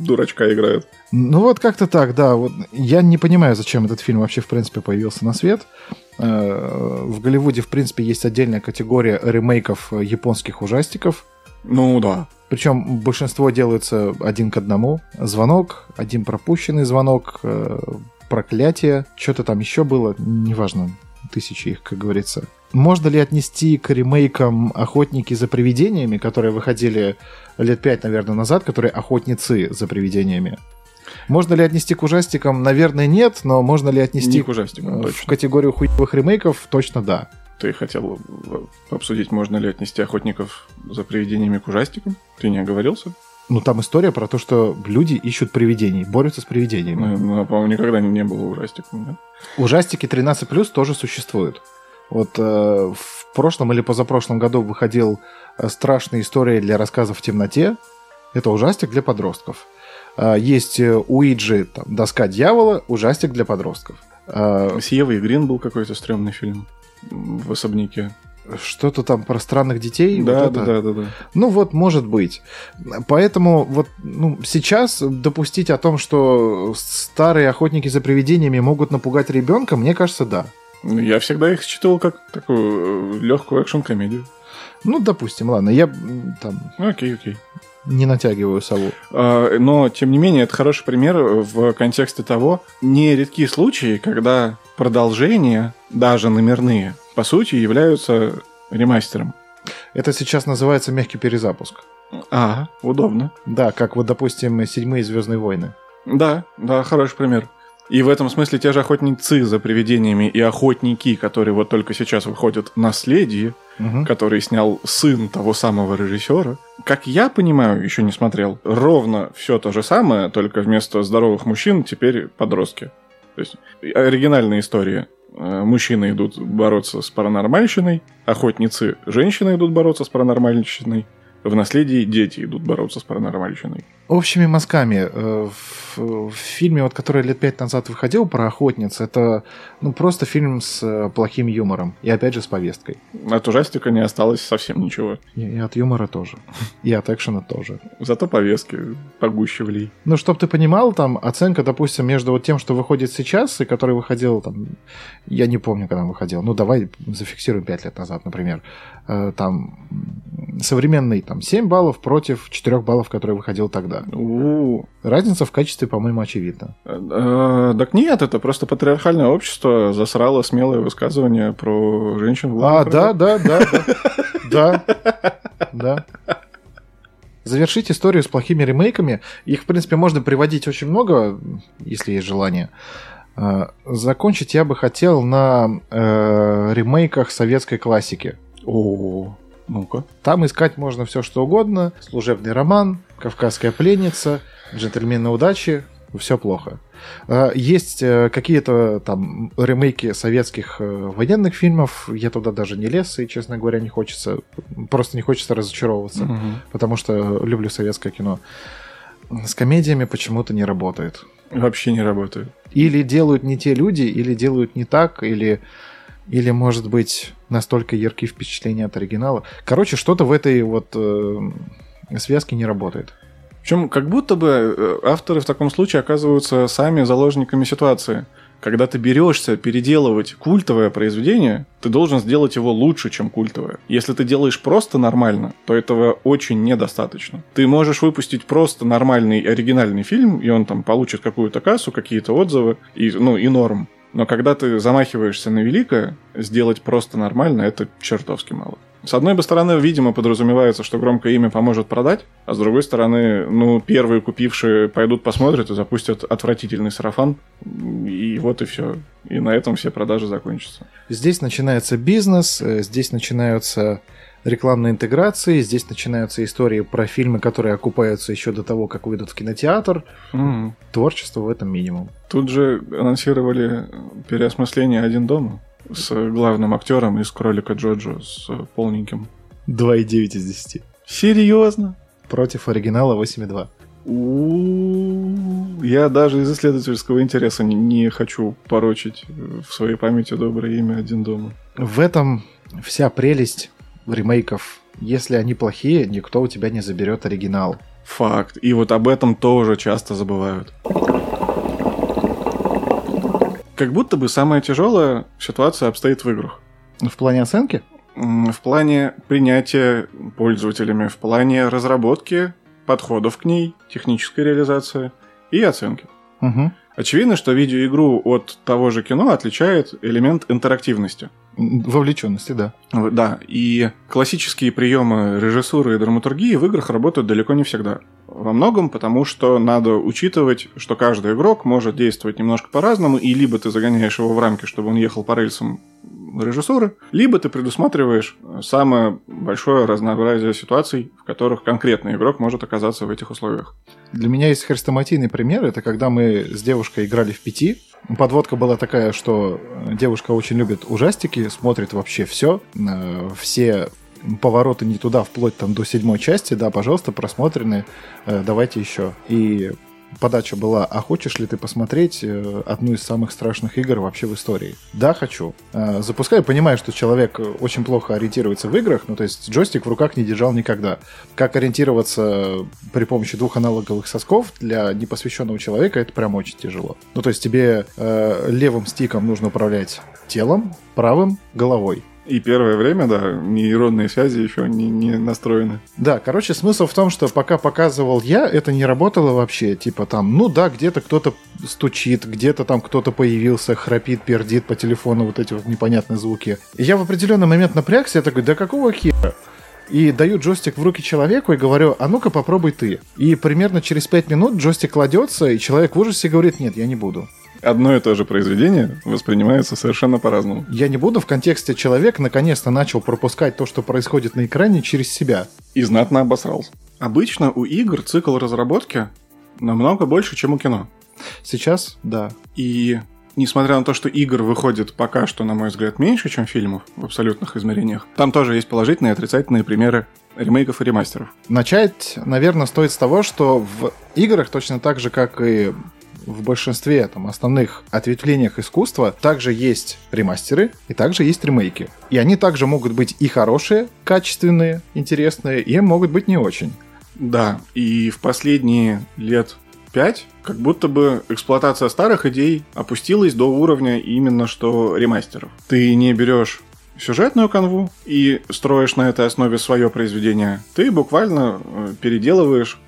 дурачка играет. Ну вот как-то так, да. Вот я не понимаю, зачем этот фильм вообще в принципе появился на свет. Э, В Голливуде, в принципе, есть отдельная категория ремейков э, японских ужастиков. Ну да. Причем большинство делается один к одному. Звонок, один пропущенный звонок, э, проклятие, что-то там еще было, неважно, тысячи их, как говорится. Можно ли отнести к ремейкам «Охотники за привидениями», которые выходили лет пять, наверное, назад, которые «Охотницы за привидениями»? Можно ли отнести к ужастикам? Наверное, нет, но можно ли отнести Не к ужастикам, э, в точно. категорию хуевых ремейков? Точно да. Ты хотел э, обсудить, можно ли отнести охотников за привидениями к ужастикам? Ты не оговорился? Ну, там история про то, что люди ищут привидений, борются с привидениями. Ну, ну, по-моему, никогда не было ужастиком, да? Ужастики 13+, тоже существуют. Вот э, в прошлом или позапрошлом году выходил э, «Страшные истории для рассказов в темноте». Это ужастик для подростков. Э, есть э, Уиджи, там, «Доска дьявола», ужастик для подростков. Э, С Евой Грин был какой-то стрёмный фильм в особняке. что-то там про странных детей. Да, вот да, да, да, да. Ну вот, может быть. Поэтому вот ну, сейчас допустить о том, что старые охотники за привидениями могут напугать ребенка, мне кажется, да. Ну, Я всегда их считал как такую легкую экшн-комедию. Ну, допустим, ладно, я там Окей, окей. не натягиваю сову. А, Но, тем не менее, это хороший пример в контексте того, не редки случаи, когда продолжения, даже номерные, по сути, являются ремастером. Это сейчас называется мягкий перезапуск. А, удобно. Да, как вот, допустим, седьмые Звездные войны. Да, да, хороший пример. И в этом смысле те же охотницы за привидениями и охотники, которые вот только сейчас выходят «Наследие», Мгм. который снял сын того самого режиссера. Как я понимаю, еще не смотрел, ровно все то же самое, только вместо здоровых мужчин теперь подростки. То есть оригинальная история. Э, Мужчины идут бороться с паранормальщиной, охотницы, женщины идут бороться с паранормальщиной, в наследии дети идут бороться с паранормальщиной. Общими мазками. э, В, в фильме, вот, который лет пять назад выходил про охотниц, это ну, просто фильм с э, плохим юмором. И опять же с повесткой. От ужастика не осталось совсем ничего. И, и от юмора тоже. И от экшена тоже. Зато повестки погуще влей. Ну, чтобы ты понимал, там оценка, допустим, между вот тем, что выходит сейчас, и который выходил там, я не помню, когда он выходил, ну, давай зафиксируем 5 лет назад, например. Э, Там современный там 7 баллов против 4 баллов, который выходил тогда. У, Разница в качестве, по-моему, очевидна. э, Так нет, это просто патриархальное общество засрало смелое высказывание про женщин. в А, да, да, да, да, да. Завершить историю с плохими ремейками. Их, в принципе, можно приводить очень много, если есть желание. Э, Закончить я бы хотел на э, ремейках советской классики. О, ну-ка. Там искать можно все, что угодно. Служебный роман, кавказская пленница, джентльмены удачи. Все плохо. Э, Есть э, какие-то там ремейки советских э, военных фильмов. Я туда даже не лез, и, честно говоря, не хочется. Просто не хочется разочаровываться. Мгм. Потому что люблю советское кино. С комедиями почему-то не работает. Вообще не работает. Или делают не те люди, или делают не так, или, или может быть, настолько яркие впечатления от оригинала. Короче, что-то в этой вот э, связке не работает. Причем как будто бы э, авторы в таком случае оказываются сами заложниками ситуации. Когда ты берешься переделывать культовое произведение, ты должен сделать его лучше, чем культовое. Если ты делаешь просто нормально, то этого очень недостаточно. Ты можешь выпустить просто нормальный оригинальный фильм, и он там получит какую-то кассу, какие-то отзывы, и, ну и норм. Но когда ты замахиваешься на великое, сделать просто нормально, это чертовски мало. С одной бы стороны, видимо, подразумевается, что громкое имя поможет продать, а с другой стороны, ну, первые купившие пойдут посмотрят и запустят отвратительный сарафан, и вот и все. И на этом все продажи закончатся. Здесь начинается бизнес, э, здесь начинаются рекламные интеграции, здесь начинаются истории про фильмы, которые окупаются еще до того, как выйдут в кинотеатр. М. Творчество в этом минимум. Тут же анонсировали переосмысление «Один дома» с главным актером из «Кролика Джоджо» с полненьким. 2,9 из 10. Серьезно? Против оригинала 8,2. У, Я даже из исследовательского интереса не, не хочу порочить в своей памяти доброе имя «Один дома». В этом вся прелесть ремейков. Если они плохие, никто у тебя не заберет оригинал. Факт. И вот об этом тоже часто забывают. Как будто бы самая тяжелая ситуация обстоит в играх. В плане оценки? В плане принятия пользователями, в плане разработки подходов к ней, технической реализации и оценки. Угу. Очевидно, что видеоигру от того же кино отличает элемент интерактивности. Вовлеченности, да. Да, и классические приемы режиссуры и драматургии в играх работают далеко не всегда. Во многом потому, что надо учитывать, что каждый игрок может действовать немножко по-разному, и либо ты загоняешь его в рамки, чтобы он ехал по рельсам режиссуры, либо ты предусматриваешь самое большое разнообразие ситуаций, в которых конкретный игрок может оказаться в этих условиях. Для меня есть хрестоматийный пример. Это когда мы с девушкой играли в пяти. Подводка была такая, что э, девушка очень любит ужастики, смотрит вообще все, все повороты не туда, вплоть там до седьмой части, да, пожалуйста, просмотрены, э, давайте еще. И подача была, а хочешь ли ты посмотреть э, одну из самых страшных игр вообще в истории? Да, хочу. Э, Запускаю, понимаю, что человек очень плохо ориентируется в играх, ну то есть джойстик в руках не держал никогда. Как ориентироваться при помощи двух аналоговых сосков для непосвященного человека, это прям очень тяжело. Ну то есть тебе э, левым стиком нужно управлять телом, правым — головой. И первое время, да, нейронные связи еще не, не настроены. Да, короче, смысл в том, что пока показывал я, это не работало вообще. Типа там, ну да, где-то кто-то стучит, где-то там кто-то появился, храпит, пердит по телефону, вот эти вот непонятные звуки. И я в определенный момент напрягся, я такой, да какого хера? И даю джойстик в руки человеку и говорю, а ну-ка попробуй ты. И примерно через 5 минут джойстик кладется, и человек в ужасе говорит, нет, я не буду. Одно и то же произведение воспринимается совершенно по-разному. Я не буду в контексте человек наконец-то начал пропускать то, что происходит на экране через себя. И знатно обосрался. Обычно у игр цикл разработки намного больше, чем у кино. Сейчас, да. И несмотря на то, что игр выходит пока что, на мой взгляд, меньше, чем фильмов в абсолютных измерениях, там тоже есть положительные и отрицательные примеры ремейков и ремастеров. Начать, наверное, стоит с того, что в играх точно так же, как и в большинстве там, основных ответвлениях искусства также есть ремастеры и также есть ремейки. И они также могут быть и хорошие, качественные, интересные, и могут быть не очень. Да, и в последние лет пять как будто бы эксплуатация старых идей опустилась до уровня именно что ремастеров. Ты не берешь сюжетную канву и строишь на этой основе свое произведение. Ты буквально э, переделываешь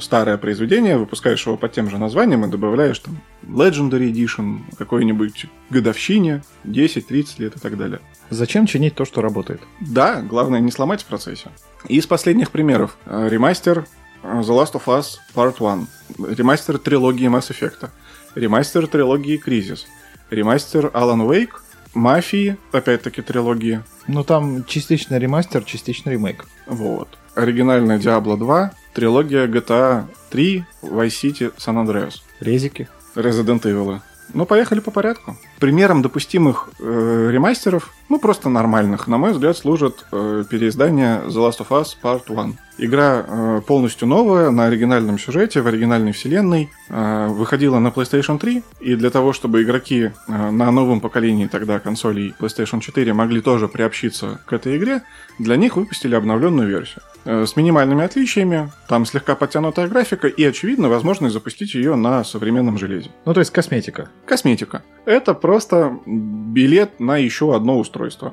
старое произведение, выпускаешь его под тем же названием и добавляешь там Legendary Edition, какой-нибудь годовщине, 10-30 лет и так далее. Зачем чинить то, что работает? Да, главное не сломать в процессе. Из последних примеров. Э, Ремастер э, The Last of Us Part 1. Ремастер трилогии Mass Effect. Ремастер трилогии Кризис. Ремастер Alan Wake. Мафии, опять-таки трилогии. Ну, там частично ремастер, частично ремейк. Вот. Оригинальная Diablo 2. Трилогия GTA 3, Vice City, San Andreas. Резики. Resident Evil. Ну, поехали по порядку. Примером допустимых э, ремастеров, ну, просто нормальных, на мой взгляд, служат э, переиздание The Last of Us Part 1. Игра э, полностью новая, на оригинальном сюжете, в оригинальной вселенной, э, выходила на PlayStation 3, и для того, чтобы игроки э, на новом поколении тогда консолей PlayStation 4 могли тоже приобщиться к этой игре, для них выпустили обновленную версию. Э, с минимальными отличиями, там слегка подтянутая графика и, очевидно, возможность запустить ее на современном железе. Ну, то есть косметика. Косметика. Это просто билет на еще одно устройство.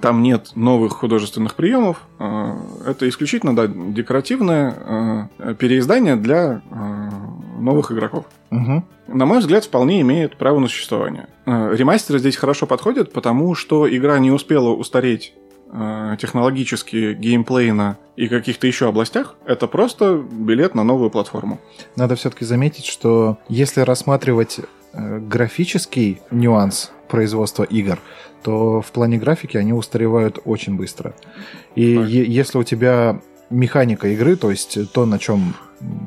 Там нет новых художественных приемов. э, Это исключительно да, декоративное э, переиздание для э, новых игроков. Угу. На мой взгляд, вполне имеет право на существование. Ремастеры здесь хорошо подходят, потому что игра не успела устареть технологически, геймплейно и каких-то еще областях. Это просто билет на новую платформу. Надо все-таки заметить, что если рассматривать графический нюанс производства игр, то в плане графики они устаревают очень быстро. И Так. если у тебя механика игры, то есть то, на чем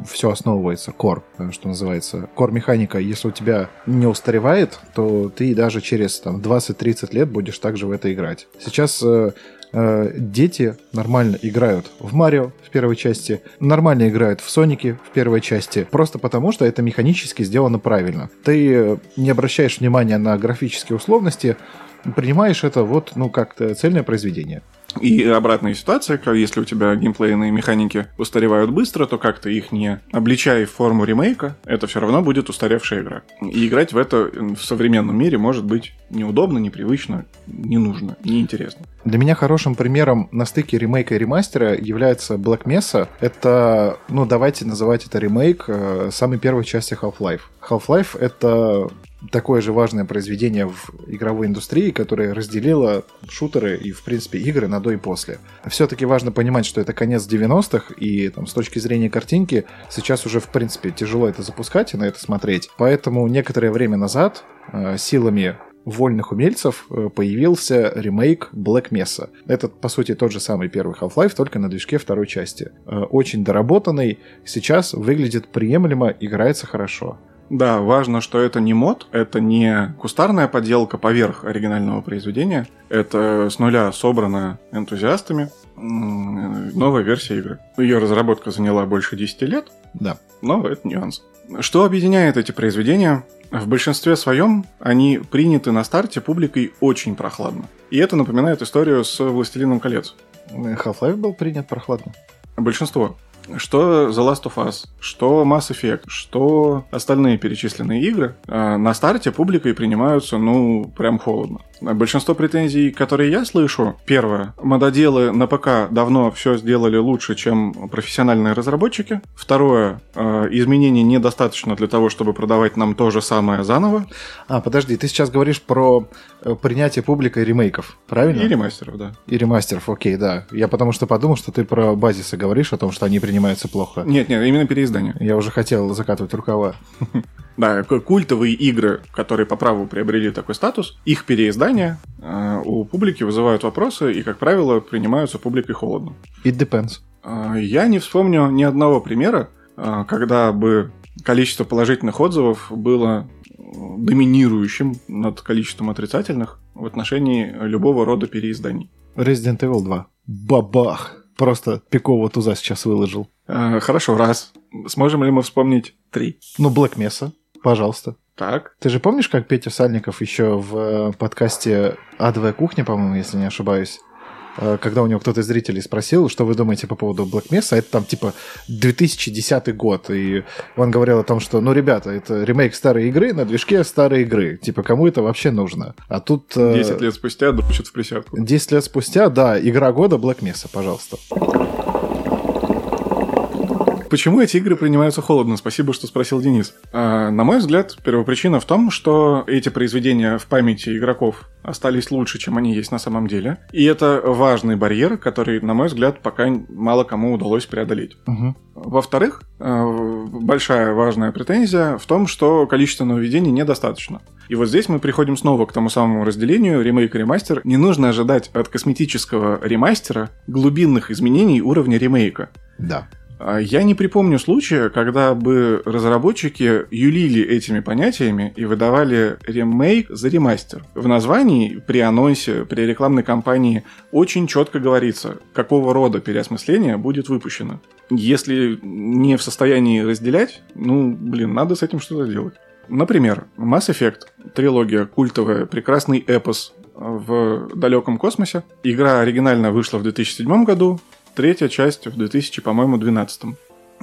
все основывается, core, э, что называется, core механика, если у тебя не устаревает, то ты даже через там, 20-30 лет будешь также в это играть. Сейчас э, дети нормально играют в Марио в первой части, нормально играют в Сонике в первой части, просто потому что это механически сделано правильно. Ты не обращаешь внимания на графические условности, принимаешь это вот, ну, как-то цельное произведение. И обратная ситуация, как если у тебя геймплейные механики устаревают быстро, то как-то их не обличая в форму ремейка, это все равно будет устаревшая игра. И играть в это в современном мире может быть неудобно, непривычно, не нужно, неинтересно. Для меня хорошим примером на стыке ремейка и ремастера является Black Mesa. Это, ну, давайте называть это ремейк э, самой первой части Half-Life. Half-Life — это такое же важное произведение в игровой индустрии, которое разделило шутеры и, в принципе, игры на до и после. Все-таки важно понимать, что это конец 90-х, и там, с точки зрения картинки сейчас уже, в принципе, тяжело это запускать и на это смотреть. Поэтому некоторое время назад э, силами вольных умельцев э, появился ремейк Black Mesa. Это, по сути, тот же самый первый Half-Life, только на движке второй части. Э, очень доработанный, сейчас выглядит приемлемо, играется хорошо. Да, важно, что это не мод, это не кустарная подделка поверх оригинального произведения, это с нуля собранная энтузиастами новая версия игры. Ее разработка заняла больше 10 лет, Да. но это нюанс. Что объединяет эти произведения? В большинстве своем они приняты на старте публикой очень прохладно. И это напоминает историю с «Властелином колец». Half-Life был принят прохладно. Большинство. Что The Last of Us, что Mass Effect, что остальные перечисленные игры э, на старте публикой принимаются, ну, прям холодно. Большинство претензий, которые я слышу, первое, мододелы на ПК давно все сделали лучше, чем профессиональные разработчики. Второе, э, изменений недостаточно для того, чтобы продавать нам то же самое заново. А, подожди, ты сейчас говоришь про э, принятие публикой ремейков, правильно? И ремастеров, да. И ремастеров, окей, да. Я потому что подумал, что ты про базисы говоришь, о том, что они принимаются плохо. Нет, нет, именно переиздание. Я уже хотел закатывать рукава. Да, культовые игры, которые по праву приобрели такой статус, их переиздания э, у публики вызывают вопросы и, как правило, принимаются публикой холодно. It depends. Э, Я не вспомню ни одного примера, э, когда бы количество положительных отзывов было э, доминирующим над количеством отрицательных в отношении любого рода переизданий. Resident Evil 2. Бабах! Просто пикового туза сейчас выложил. Э, Хорошо, раз. Сможем ли мы вспомнить три? Ну, Black Mesa, пожалуйста. Так. Ты же помнишь, как Петя Сальников еще в э, подкасте «Адовая кухня», по-моему, если не ошибаюсь, когда у него кто-то из зрителей спросил, что вы думаете по поводу Black Mesa, это там типа 2010 год, и он говорил о том, что, ну, ребята, это ремейк старой игры на движке старой игры, типа, кому это вообще нужно? А тут... э, 10 лет спустя дрочат в присядку. 10 лет спустя, да, игра года Black Mesa, пожалуйста. Почему эти игры принимаются холодно? Спасибо, что спросил Денис. А, на мой взгляд, первопричина в том, что эти произведения в памяти игроков остались лучше, чем они есть на самом деле. И это важный барьер, который, на мой взгляд, пока мало кому удалось преодолеть. Мгм. Во-вторых, э, большая важная претензия в том, что количество нововведений недостаточно. И вот здесь мы приходим снова к тому самому разделению ремейк и ремастер. Не нужно ожидать от косметического ремастера глубинных изменений уровня ремейка. Да. А Я не припомню случая, когда бы разработчики юлили этими понятиями и выдавали ремейк за ремастер. В названии, при анонсе, при рекламной кампании очень четко говорится, какого рода переосмысление будет выпущено. Если не в состоянии разделять, ну, блин, надо с этим что-то делать. Например, Mass Effect, трилогия культовая, прекрасный эпос в далеком космосе. Игра оригинально вышла в 2007 году, третья часть в 2000, по-моему, 12.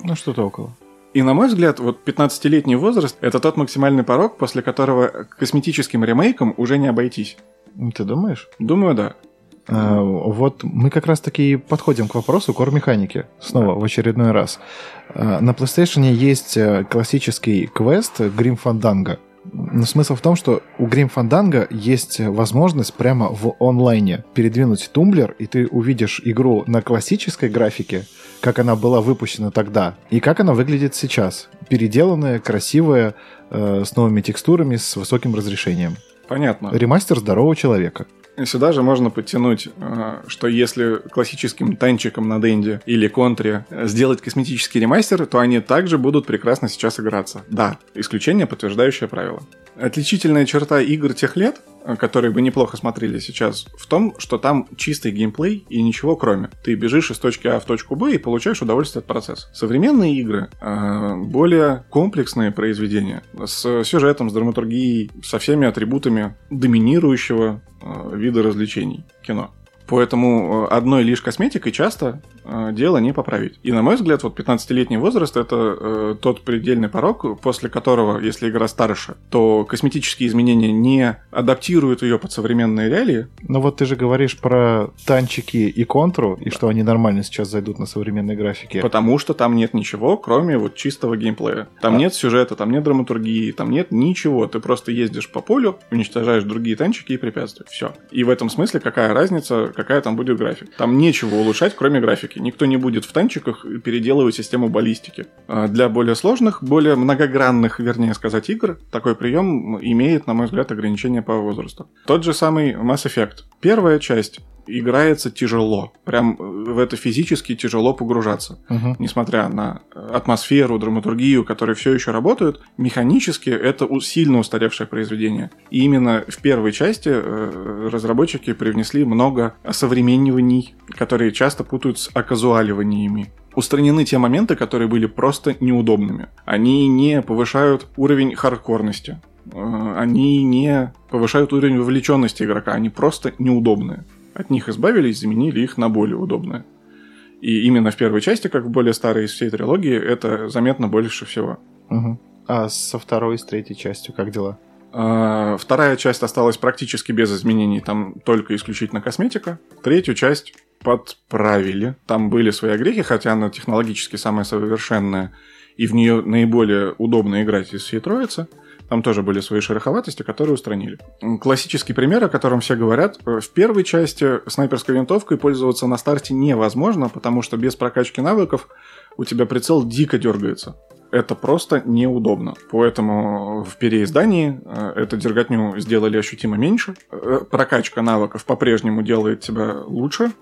Ну, что-то около. И, на мой взгляд, вот 15-летний возраст – это тот максимальный порог, после которого косметическим ремейком уже не обойтись. Ты думаешь? Думаю, да. А, Вот мы как раз таки подходим к вопросу кор-механики. Снова в очередной раз. А, На PlayStation есть э, классический квест Grim Fandango. Но смысл в том, что у Grim Fandango есть возможность прямо в онлайне передвинуть тумблер, и ты увидишь игру на классической графике, как она была выпущена тогда, и как она выглядит сейчас. Переделанная, красивая, э, с новыми текстурами, с высоким разрешением. Понятно. Ремастер здорового человека. Сюда же можно подтянуть, э, что если классическим танчиком на Денде или контре э, сделать косметический ремастер, то они также будут прекрасно сейчас играться. Да, исключение, подтверждающее правило. Отличительная черта игр тех лет, э, которые бы неплохо смотрели сейчас, в том, что там чистый геймплей и ничего кроме. Ты бежишь из точки А в точку Б и получаешь удовольствие от процесса. Современные игры э, более комплексные произведения с сюжетом, с драматургией, со всеми атрибутами доминирующего виды развлечений кино. Поэтому э, одной лишь косметикой часто э, дело не поправить. И на мой взгляд, вот 15-летний возраст это э, тот предельный порог, после которого, если игра старше, то косметические изменения не адаптируют ее под современные реалии. Но вот ты же говоришь про танчики и контру, и что они нормально сейчас зайдут на современные графики. Потому что там нет ничего, кроме вот чистого геймплея. Там А. нет сюжета, там нет драматургии, там нет ничего. Ты просто ездишь по полю, уничтожаешь другие танчики и препятствия. Все. И в этом смысле какая разница, какая там будет графика. Там нечего улучшать, кроме графики. Никто не будет в танчиках переделывать систему баллистики. А Для более сложных, более многогранных, вернее сказать, игр такой прием имеет, на мой взгляд, ограничения по возрасту. Тот же самый Mass Effect. Первая часть играется тяжело. Прям в это физически тяжело погружаться Мгм. несмотря на э, атмосферу, драматургию, которые все еще работают, механически это сильно устаревшее произведение. И именно в первой части э, разработчики привнесли много осовремениваний, которые часто путают с оказуаливаниями. Устранены те моменты, которые были просто неудобными. Они не повышают уровень хардкорности. Э, Они не повышают уровень вовлеченности игрока. Они просто неудобные. От них избавились, заменили их на более удобные. И именно в первой части, как в более старой из всей трилогии, это заметно больше всего. Мгм. А со второй и с третьей частью как дела? А, Вторая часть осталась практически без изменений, там только исключительно косметика. Третью часть подправили. Там были свои грехи, хотя она технологически самая совершенная, и в нее наиболее удобно играть из всей троицы. Там тоже были свои шероховатости, которые устранили. Классический пример, о котором все говорят, э, в первой части снайперской винтовкой пользоваться на старте невозможно, потому что без прокачки навыков у тебя прицел дико дергается. Это просто неудобно. Поэтому в переиздании э, эту дерготню сделали ощутимо меньше. Э, Прокачка навыков по-прежнему делает тебя лучше,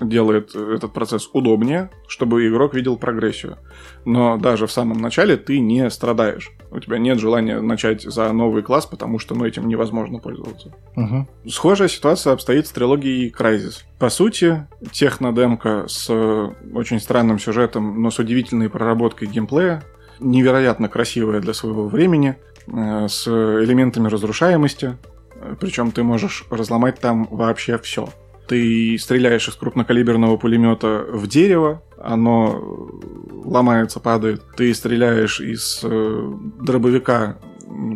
делает э, этот процесс удобнее, чтобы игрок видел прогрессию. Но даже в самом начале ты не страдаешь. У тебя нет желания начать за новый класс, потому что ну, этим невозможно пользоваться. Мгм. Схожая ситуация обстоит с трилогией Crysis. По сути, технодемка с э, очень странным сюжетом, но с удивительной проработкой геймплея, невероятно красивая для своего времени, э, с элементами разрушаемости, причем ты можешь разломать там вообще все. Ты стреляешь из крупнокалиберного пулемета в дерево, оно ломается, падает. Ты стреляешь из э, дробовика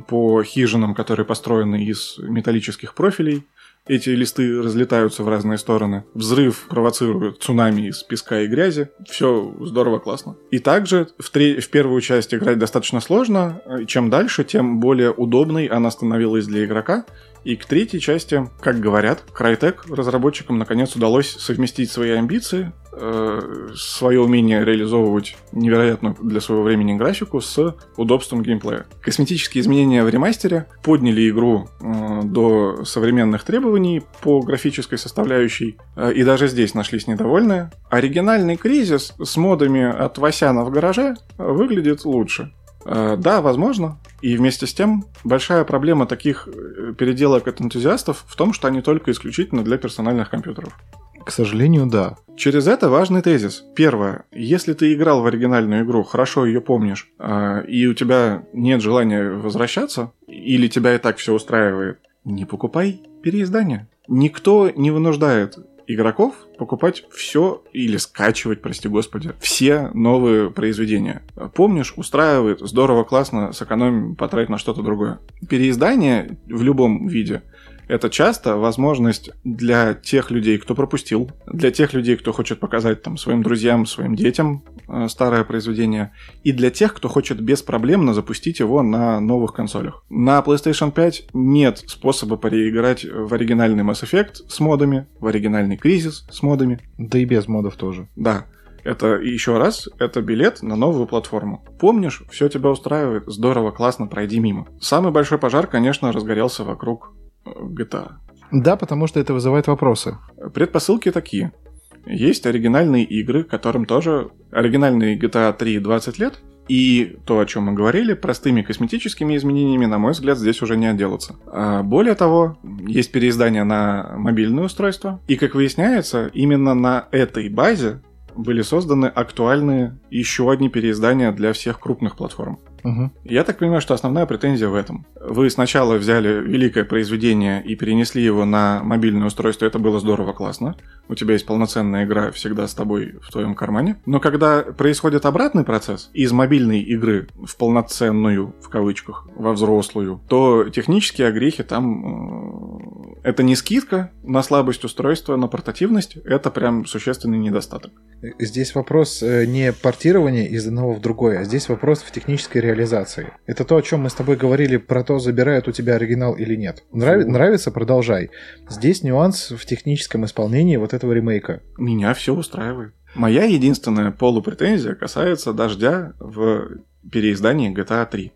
по хижинам, которые построены из металлических профилей. Эти листы разлетаются в разные стороны. Взрыв провоцирует цунами из песка и грязи. Все здорово, классно. И также в, тре- в первую часть играть достаточно сложно. Чем дальше, тем более удобной она становилась для игрока. И к третьей части, как говорят, Crytek разработчикам наконец удалось совместить свои амбиции, э, свое умение реализовывать невероятную для своего времени графику с удобством геймплея. Косметические изменения в ремастере подняли игру э, до современных требований по графической составляющей, э, и даже здесь нашлись недовольные. Оригинальный кризис с модами от Васяна в гараже выглядит лучше. Э, Да, возможно. И вместе с тем, большая проблема таких э, переделок от энтузиастов в том, что они только исключительно для персональных компьютеров. К сожалению, да. Через это важный тезис. Первое. Если ты играл в оригинальную игру, хорошо ее помнишь, а, и у тебя нет желания возвращаться, или тебя и так все устраивает, не покупай переиздание. Никто не вынуждает игроков покупать все или скачивать, прости господи, все новые произведения. Помнишь, устраивает, здорово, классно, сэкономим, потрать на что-то другое. Переиздание в любом виде это часто возможность для тех людей, кто пропустил, для тех людей, кто хочет показать там своим друзьям, своим детям э, старое произведение, и для тех, кто хочет беспроблемно запустить его на новых консолях. На PlayStation 5 нет способа переиграть в оригинальный Mass Effect с модами, в оригинальный Кризис с модами. Да и без модов тоже. Да, это еще раз, это билет на новую платформу. Помнишь, все тебя устраивает, здорово, классно, пройди мимо. Самый большой пожар, конечно, разгорелся вокруг э, GTA. Да, потому что это вызывает вопросы. Предпосылки такие. Есть оригинальные игры, которым тоже... Оригинальные GTA 3 20 лет, и то, о чем мы говорили, простыми косметическими изменениями, на мой взгляд, здесь уже не отделаться. А более того, есть переиздание на мобильное устройство, и, как выясняется, именно на этой базе были созданы актуальные еще одни переиздания для всех крупных платформ. Я так понимаю, что основная претензия в этом. Вы сначала взяли великое произведение и перенесли его на мобильное устройство, это было здорово, классно. У тебя есть полноценная игра всегда с тобой в твоем кармане. Но когда происходит обратный процесс из мобильной игры в полноценную, в кавычках, во взрослую, то технические огрехи там... э, Это не скидка на слабость устройства, на портативность, это прям существенный недостаток. Здесь вопрос э, не портирования из одного в другое, а здесь вопрос в технической реализации. Это то, о чем мы с тобой говорили про то, забирают у тебя оригинал или нет. Фу. нравится, продолжай. Здесь нюанс в техническом исполнении вот этого ремейка. Меня все устраивает. Моя единственная полупретензия касается дождя в переиздании GTA 3.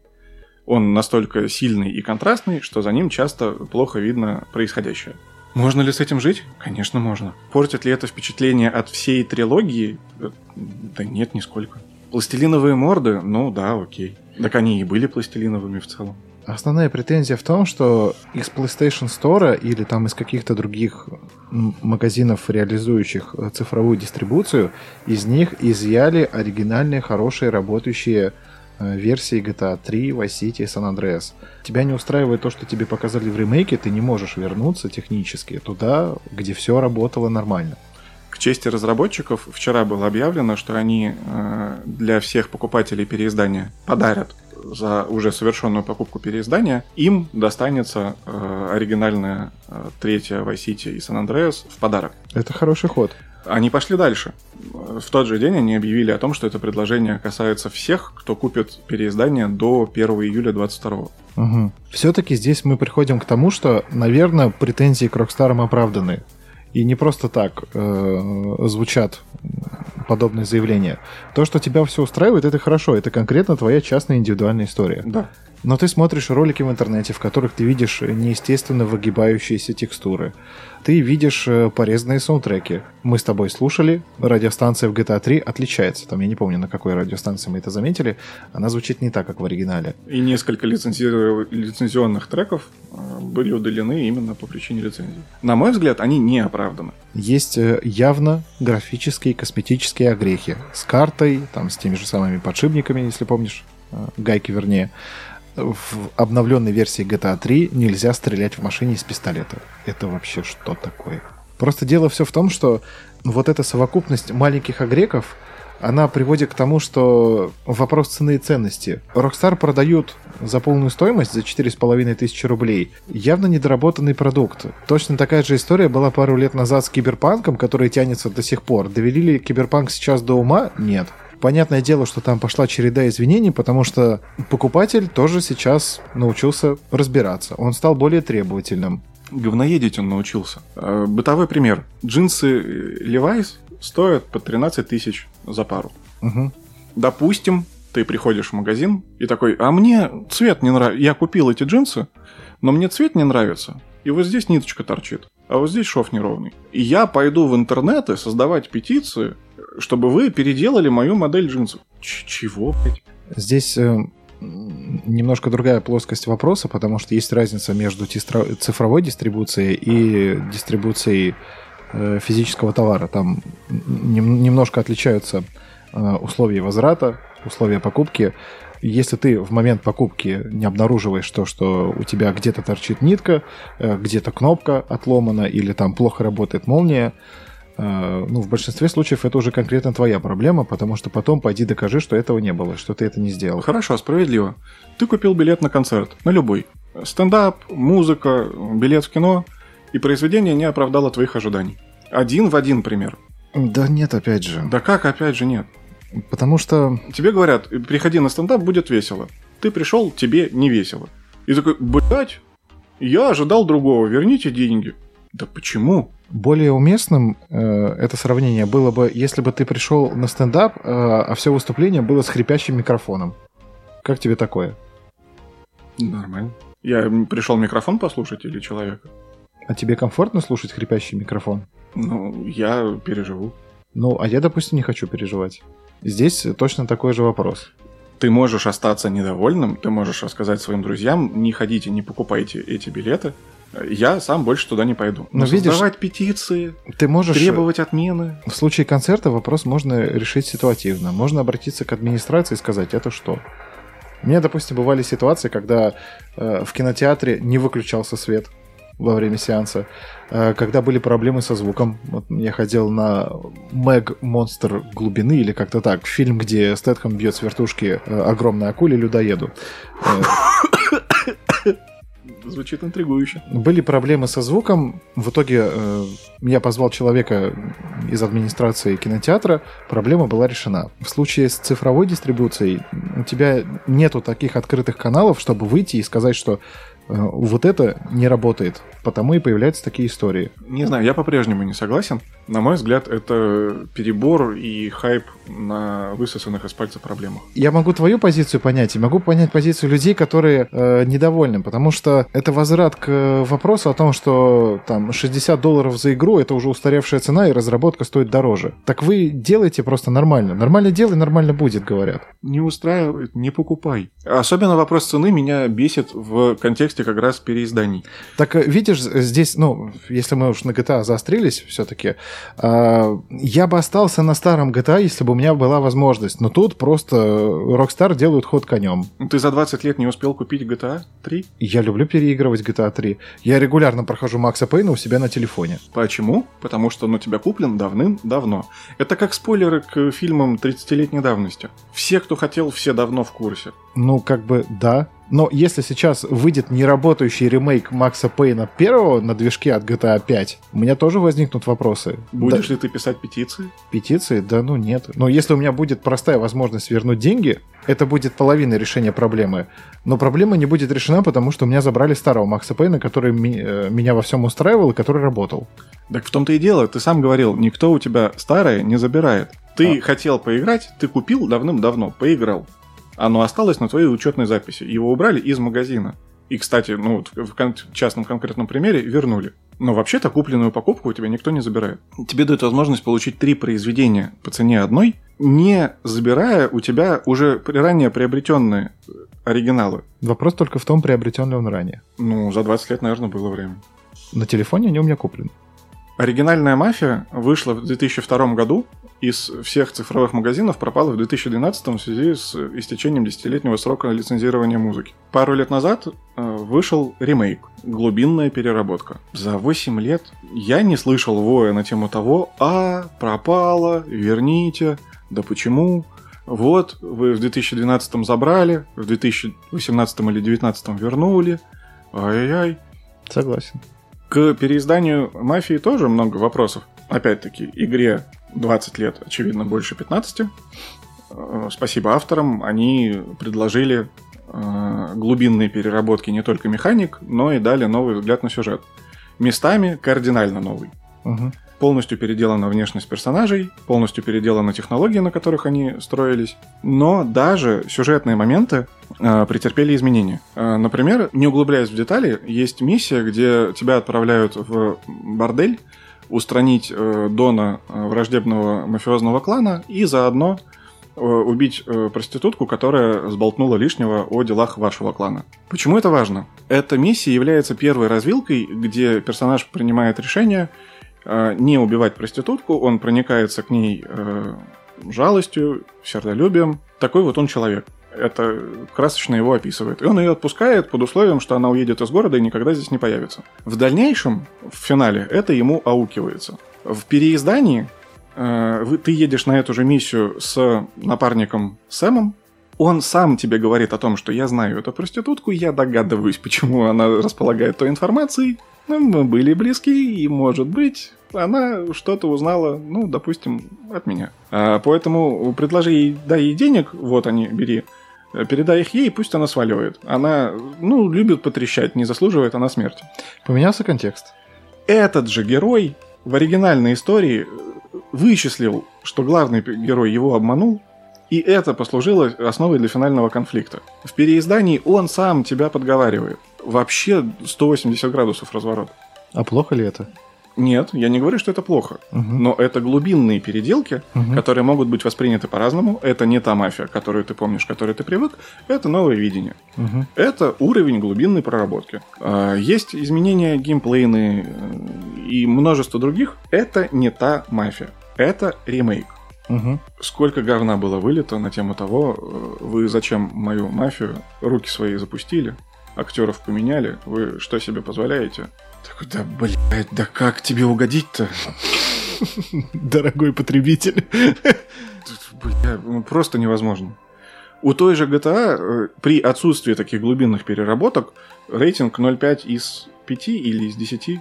Он настолько сильный и контрастный, что за ним часто плохо видно происходящее. Можно ли с этим жить? Конечно, можно. Портит ли это впечатление от всей трилогии? Э, Да нет, нисколько. Пластилиновые морды? Ну да, окей. Так они и были пластилиновыми в целом. Основная претензия в том, что из PlayStation Store или там из каких-то других магазинов, реализующих э, цифровую дистрибуцию, из них изъяли оригинальные, хорошие, работающие э, версии GTA 3, Vice City и San Andreas. Тебя не устраивает то, что тебе показали в ремейке, ты не можешь вернуться технически туда, где все работало нормально. К чести разработчиков, вчера было объявлено, что они э, для всех покупателей переиздания подарят за уже совершенную покупку переиздания, им достанется э, оригинальная э, третья Vice City и San Andreas в подарок. Это хороший ход. Они пошли дальше. В тот же день они объявили о том, что это предложение касается всех, кто купит переиздание до 1 июля 2022. Все-таки здесь мы приходим к тому, что, наверное, претензии к Рокстарам оправданы. И не просто так э, звучат подобные заявления. То, что тебя все устраивает, это хорошо. Это конкретно твоя частная индивидуальная история. Да. Но ты смотришь ролики в интернете, в которых ты видишь неестественно выгибающиеся текстуры. Ты видишь э, порезанные саундтреки. Мы с тобой слушали, радиостанция в GTA 3 отличается. Там я не помню, на какой радиостанции мы это заметили. Она звучит не так, как в оригинале. И несколько лицензи- лицензионных треков э, были удалены именно по причине лицензии. На мой взгляд, они не оправданы. Есть э, явно графические косметические огрехи. С картой, там, с теми же самыми подшипниками, если помнишь, гайки вернее. В обновленной версии GTA 3 нельзя стрелять в машине из пистолета. Это вообще что такое? Просто дело все в том, что вот эта совокупность маленьких огреков, она приводит к тому, что вопрос цены и ценности. Rockstar продают за полную стоимость, за 4,5 тысячи рублей, явно недоработанный продукт. Точно такая же история была пару лет назад с Киберпанком, который тянется до сих пор. Довели ли Киберпанк сейчас до ума? Нет. Понятное дело, что там пошла череда извинений, потому что покупатель тоже сейчас научился разбираться. Он стал более требовательным. Говноедить он научился. Э, Бытовой пример. Джинсы Levi's стоят по 13 тысяч за пару. Мгм. Допустим, ты приходишь в магазин и такой, а мне цвет не нравится. Я купил эти джинсы, но мне цвет не нравится. И вот здесь ниточка торчит, а вот здесь шов неровный. И я пойду в интернет и создавать петиции, чтобы вы переделали мою модель джинсов. Ч- чего, блядь? Здесь э, немножко другая плоскость вопроса, потому что есть разница между цифровой дистрибуцией и дистрибуцией э, физического товара. Там нем- немножко отличаются э, условия возврата, условия покупки. Если ты в момент покупки не обнаруживаешь то, что у тебя где-то торчит нитка, э, где-то кнопка отломана или там плохо работает молния, ну, в большинстве случаев это уже конкретно твоя проблема, потому что потом пойди докажи, что этого не было, что ты это не сделал. Хорошо, справедливо. Ты купил билет на концерт, на любой. Стендап, музыка, билет в кино, и произведение не оправдало твоих ожиданий. Один в один пример. Да нет, опять же. Да как, опять же, нет. Потому что Тебе говорят, приходи на стендап, будет весело. Ты пришел, тебе не весело. И такой, блядь, я ожидал другого, верните деньги. Да почему? более уместным э, это сравнение было бы, если бы ты пришел на стендап, э, а все выступление было с хрипящим микрофоном. Как тебе такое? Нормально. Я пришел микрофон послушать или человека? А тебе комфортно слушать хрипящий микрофон? Ну, я переживу. Ну, а я, допустим, не хочу переживать. Здесь точно такой же вопрос. Ты можешь остаться недовольным, ты можешь рассказать своим друзьям, не ходите, не покупайте эти билеты, я сам больше туда не пойду. Но Но видишь- создавать петиции, Ты можешь... требовать отмены. В случае концерта вопрос можно решить ситуативно. Можно обратиться к администрации и сказать, это что? У меня, допустим, бывали ситуации, когда э, в кинотеатре не выключался свет во время сеанса, э, когда были проблемы со звуком. Вот я ходил на Мэг Монстр глубины или как-то так, фильм, где Стэтхэм бьет с вертушки э, огромной акуле людоеду. Э, Звучит интригующе. были проблемы со звуком. В итоге э, я позвал человека из администрации кинотеатра. Проблема была решена. В случае с цифровой дистрибуцией у тебя нету таких открытых каналов, чтобы выйти и сказать, что э, вот это не работает. Потому и появляются такие истории. Не знаю, я по-прежнему не согласен. На мой взгляд, это перебор и хайп на высосанных из пальца проблемах. Я могу твою позицию понять, и могу понять позицию людей, которые э, недовольны, потому что это возврат к вопросу о том, что там 60 долларов за игру это уже устаревшая цена, и разработка стоит дороже. Так вы делайте просто нормально. Нормально делай, нормально будет, говорят. Не устраивает, не покупай. Особенно вопрос цены меня бесит в контексте как раз переизданий. Так э, видишь, здесь, ну, если мы уж на GTA заострились все-таки, я бы остался на старом GTA, если бы у меня была возможность. Но тут просто Rockstar делают ход конем. Ну, Ты за 20 лет не успел купить GTA 3? Я люблю переигрывать GTA 3. Я регулярно прохожу Макса Пейна у себя на телефоне. Почему? Потому что он у тебя куплен давным-давно. Это как спойлеры к фильмам 30-летней давности. Все, кто хотел, все давно в курсе. Ну, как бы, да. Но если сейчас выйдет неработающий ремейк Макса Пейна первого на движке от GTA 5, у меня тоже возникнут вопросы. Будешь Да, ли ты писать петиции? петиции? Да ну нет. Но если у меня будет простая возможность вернуть деньги, это будет половина решения проблемы. Но проблема не будет решена, потому что у меня забрали старого Макса Пейна, который э, меня во всем устраивал и который работал. Так в том-то и дело, ты сам говорил, никто у тебя старое не забирает. Ты А. хотел поиграть, ты купил давным-давно, поиграл. Оно осталось на твоей учетной записи. Его убрали из магазина. И, кстати, ну, в кон- частном конкретном примере вернули. Но вообще-то купленную покупку у тебя никто не забирает. Тебе дают возможность получить три произведения по цене одной, не забирая у тебя уже ранее приобретенные э, оригиналы. Вопрос только в том, приобретен ли он ранее. Ну, за 20 лет, наверное, было время. На телефоне они у меня куплены. Оригинальная мафия вышла в 2002 году, из всех цифровых магазинов пропала в 2012 в связи с истечением десятилетнего срока лицензирования музыки. Пару лет назад э, вышел ремейк «Глубинная переработка». За 8 лет я не слышал воя на тему того «А, пропала, верните, да почему?» Вот, вы в 2012 забрали, в 2018 или 2019 вернули. Ай-яй-яй. Согласен. К переизданию «Мафии» тоже много вопросов. Опять-таки, игре 20 лет, очевидно, больше 15. Э, Спасибо авторам, они предложили э, глубинные переработки не только механик, но и дали новый взгляд на сюжет. Местами кардинально новый. Мгм. Полностью переделана внешность персонажей, полностью переделаны технологии, на которых они строились. Но даже сюжетные моменты э, претерпели изменения. Э, например, не углубляясь в детали, есть миссия, где тебя отправляют в бордель устранить э, Дона э, враждебного мафиозного клана и заодно э, убить э, проститутку, которая сболтнула лишнего о делах вашего клана. Почему это важно? Эта миссия является первой развилкой, где персонаж принимает решение э, не убивать проститутку, он проникается к ней э, жалостью, сердолюбием. Такой вот он человек. Это красочно его описывает. И он ее отпускает под условием, что она уедет из города и никогда здесь не появится. В дальнейшем, в финале, это ему аукивается. В переиздании э, ты едешь на эту же миссию с напарником Сэмом, он сам тебе говорит о том, что я знаю эту проститутку, я догадываюсь, почему она располагает той информацией. Ну, мы были близки, и, может быть, она что-то узнала, ну, допустим, от меня. А, поэтому предложи ей, дай ей денег, вот они, бери, передай их ей, пусть она сваливает. Она, ну, любит потрещать, не заслуживает она смерти. Поменялся контекст. Этот же герой в оригинальной истории э, вычислил, что главный герой его обманул, и это послужило основой для финального конфликта. В переиздании он сам тебя подговаривает. Вообще 180 градусов разворот. А плохо ли это? Нет, я не говорю, что это плохо. Мгм. Но это глубинные переделки, Мгм. которые могут быть восприняты по-разному. Это не та мафия, которую ты помнишь, к которой ты привык. Это новое видение. Мгм. Это уровень глубинной проработки. А, Есть изменения геймплейные э, и множество других. Это не та мафия. Это ремейк. Мгм. Сколько говна было вылито на тему того, э, вы зачем мою мафию руки свои запустили, актеров поменяли, вы что себе позволяете? Да, блядь, да как тебе угодить-то? Дорогой потребитель. Бля, ну, просто невозможно. У той же GTA э, при отсутствии таких глубинных переработок рейтинг 0,5 из 5 или из 10? Из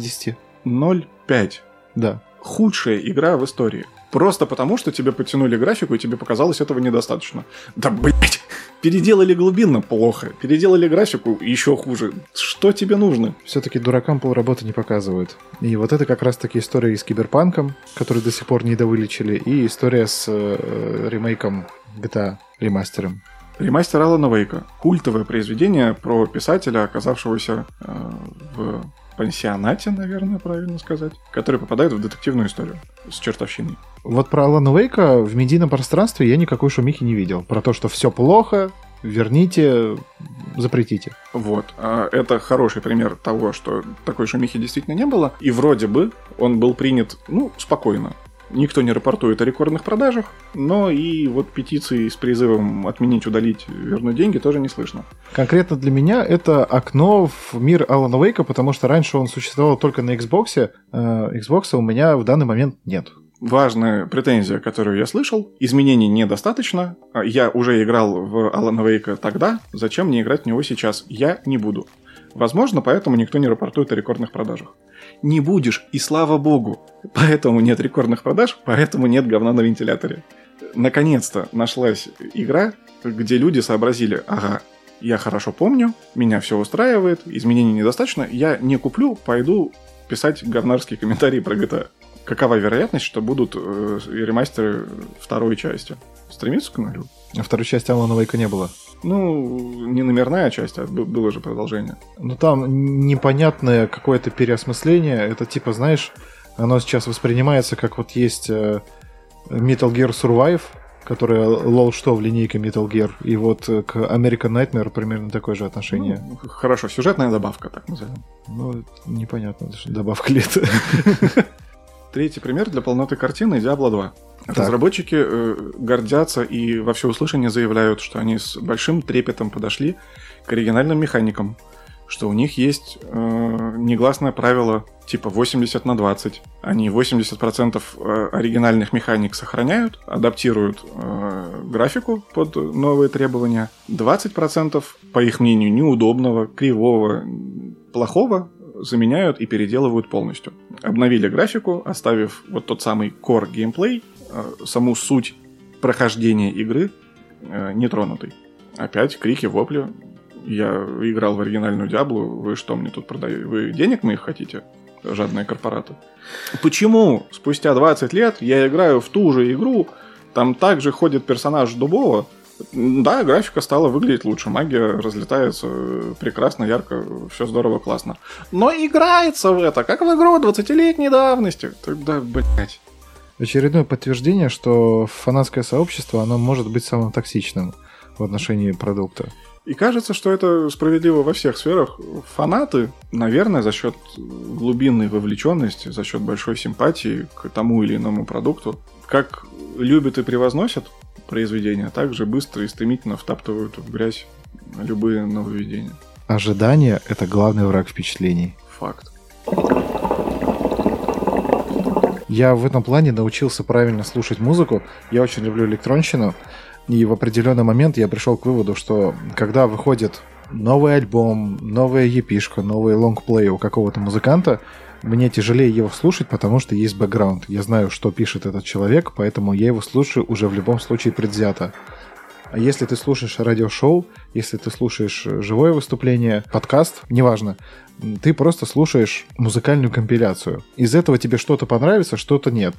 10. 0,5. Да. Худшая игра в истории. Просто потому, что тебе подтянули графику, и тебе показалось этого недостаточно. Да, блять! Переделали глубинно плохо. Переделали графику еще хуже. Что тебе нужно? Все-таки дуракам полработы не показывают. И вот это как раз-таки история с Киберпанком, который до сих пор не довылечили, и история с э, ремейком GTA, ремастером. Ремастер Алана Вейка. Культовое произведение про писателя, оказавшегося э, в пансионате, наверное, правильно сказать, который попадает в детективную историю с чертовщиной. Вот про Алана Вейка в медийном пространстве я никакой шумихи не видел. Про то, что все плохо, верните, запретите. Вот. А Это хороший пример того, что такой шумихи действительно не было. И вроде бы он был принят, ну, спокойно. Никто не рапортует о рекордных продажах, но и вот петиции с призывом отменить, удалить, вернуть деньги тоже не слышно. Конкретно для меня это окно в мир Алана Вейка, потому что раньше он существовал только на Xbox. Э, Xbox у меня в данный момент нет. Важная претензия, которую я слышал, изменений недостаточно. А Я уже играл в Алана Вейка тогда, зачем мне играть в него сейчас? Я не буду. Возможно, поэтому никто не рапортует о рекордных продажах. Не будешь, и слава богу. Поэтому нет рекордных продаж, поэтому нет говна на вентиляторе. Наконец-то нашлась игра, где люди сообразили, ага, я хорошо помню, меня все устраивает, изменений недостаточно, я не куплю, пойду писать говнарские комментарии про GTA. Какова вероятность, что будут э, ремастеры второй части? Стремиться к нулю? А второй части Алана Вейка не было. Ну, не номерная часть, а было же продолжение. Ну там непонятное какое-то переосмысление. Это типа, знаешь, оно сейчас воспринимается как вот есть э, Metal Gear Survive, которая лол что в линейке Metal Gear, и вот э, к American Nightmare примерно такое же отношение. Ну, хорошо, сюжетная добавка, так назовем. Ну, непонятно, добавка ли это. Третий пример для полноты картины Diablo 2. Так. Разработчики э, гордятся и во всеуслышание заявляют, что они с большим трепетом подошли к оригинальным механикам, что у них есть э, негласное правило типа 80 на 20. Они 80% э, оригинальных механик сохраняют, адаптируют э, графику под новые требования. 20%, по их мнению, неудобного, кривого, плохого заменяют и переделывают полностью. Обновили графику, оставив вот тот самый core геймплей, э, саму суть прохождения игры э, нетронутой. Опять крики, вопли. Я играл в оригинальную Диаблу, вы что мне тут продаете? Вы денег моих хотите? Жадные корпораты. Почему спустя 20 лет я играю в ту же игру, там также ходит персонаж Дубова, да, графика стала выглядеть лучше, магия разлетается э, прекрасно, ярко, все здорово, классно. Но играется в это, как в игру 20-летней давности. Тогда, блядь. Очередное подтверждение, что фанатское сообщество, оно может быть самым токсичным в отношении продукта. И кажется, что это справедливо во всех сферах. Фанаты, наверное, за счет глубинной вовлеченности, за счет большой симпатии к тому или иному продукту, как любят и превозносят произведения, так же быстро и стремительно втаптывают в грязь любые нововведения. Ожидание — это главный враг впечатлений. Факт. Я в этом плане научился правильно слушать музыку. Я очень люблю электронщину. И в определенный момент я пришел к выводу, что когда выходит новый альбом, новая епишка, новый лонгплей у какого-то музыканта, мне тяжелее его слушать, потому что есть бэкграунд. Я знаю, что пишет этот человек, поэтому я его слушаю уже в любом случае предвзято. А если ты слушаешь радиошоу, если ты слушаешь живое выступление, подкаст, неважно, ты просто слушаешь музыкальную компиляцию. Из этого тебе что-то понравится, что-то нет.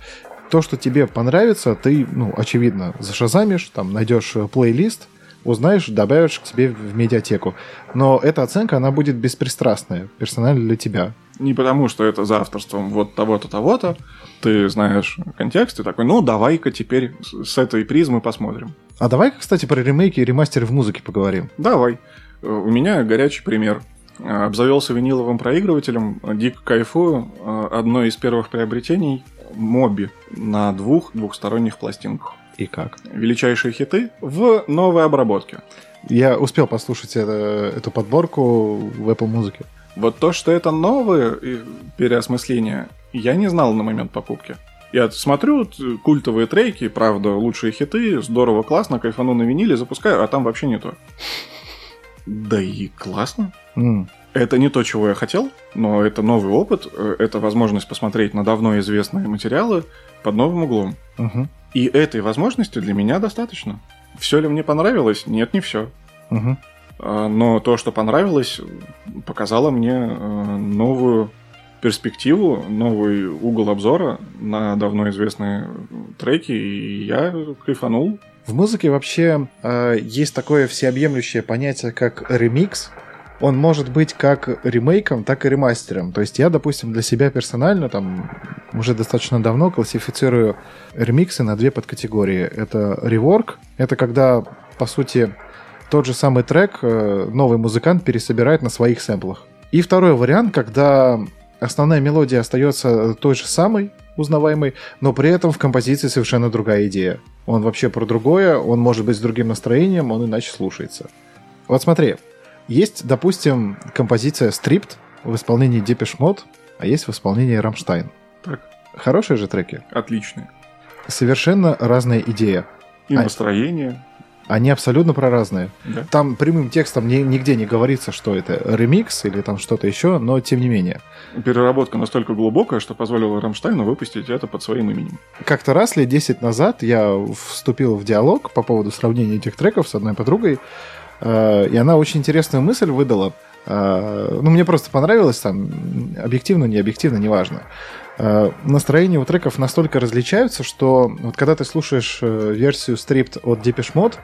То, что тебе понравится, ты, ну, очевидно, зашазамишь, там, найдешь э, плейлист, узнаешь, добавишь к себе в медиатеку. Но эта оценка, она будет беспристрастная, персонально для тебя. Не потому, что это за авторством вот того-то, того-то. Ты знаешь контекст, и такой, ну, давай-ка теперь с этой призмы посмотрим. А давай, кстати, про ремейки и ремастеры в музыке поговорим. Давай. Э, У меня горячий пример. Э, Обзавелся виниловым проигрывателем, дико кайфую. Э, Одно из первых приобретений – Моби на двух двухсторонних пластинках. И как? Величайшие хиты в новой обработке. Я успел послушать это- эту подборку в Apple Music. Вот то, что это новое э, переосмысление, я не знал на момент покупки. Я смотрю т- культовые треки, правда, лучшие хиты, здорово, классно, кайфану на виниле, запускаю, а там вообще не то. Да и классно. М, Это не то, чего я хотел, но это новый опыт, э, это возможность посмотреть на давно известные материалы под новым углом. мгм, И этой возможности для меня достаточно. Все ли мне понравилось? Нет, не все. мгм. Но то, что понравилось, показало мне э, новую перспективу, новый угол обзора на давно известные треки, и я кайфанул. В музыке вообще э, есть такое всеобъемлющее понятие, как ремикс. Он может быть как ремейком, так и ремастером. То есть я, допустим, для себя персонально там уже достаточно давно классифицирую ремиксы на две подкатегории. Это реворк, это когда, по сути, тот же самый трек э, новый музыкант пересобирает на своих сэмплах. И второй вариант, когда основная мелодия остается той же самой, узнаваемой, но при этом в композиции совершенно другая идея. Он вообще про другое, он может быть с другим настроением, он иначе слушается. Вот смотри, есть, допустим, композиция Stripped в исполнении Depeche Mode, а есть в исполнении Рамштайн. Так, Хорошие же треки. отлично. Совершенно разная идея. И А- настроение. Они абсолютно проразные. Да. Там прямым текстом ни- нигде не говорится, что это ремикс или там что-то еще, но тем не менее. Переработка настолько глубокая, что позволила Рамштайну выпустить это под своим именем. Как-то раз, лет 10 назад, я вступил в диалог по поводу сравнения этих треков с одной подругой, э, и она очень интересную мысль выдала. Э, Ну, мне просто понравилось, там, объективно, не объективно, неважно. Настроения у треков настолько различаются, что вот когда ты слушаешь э, версию Stripped от Depeche Mode,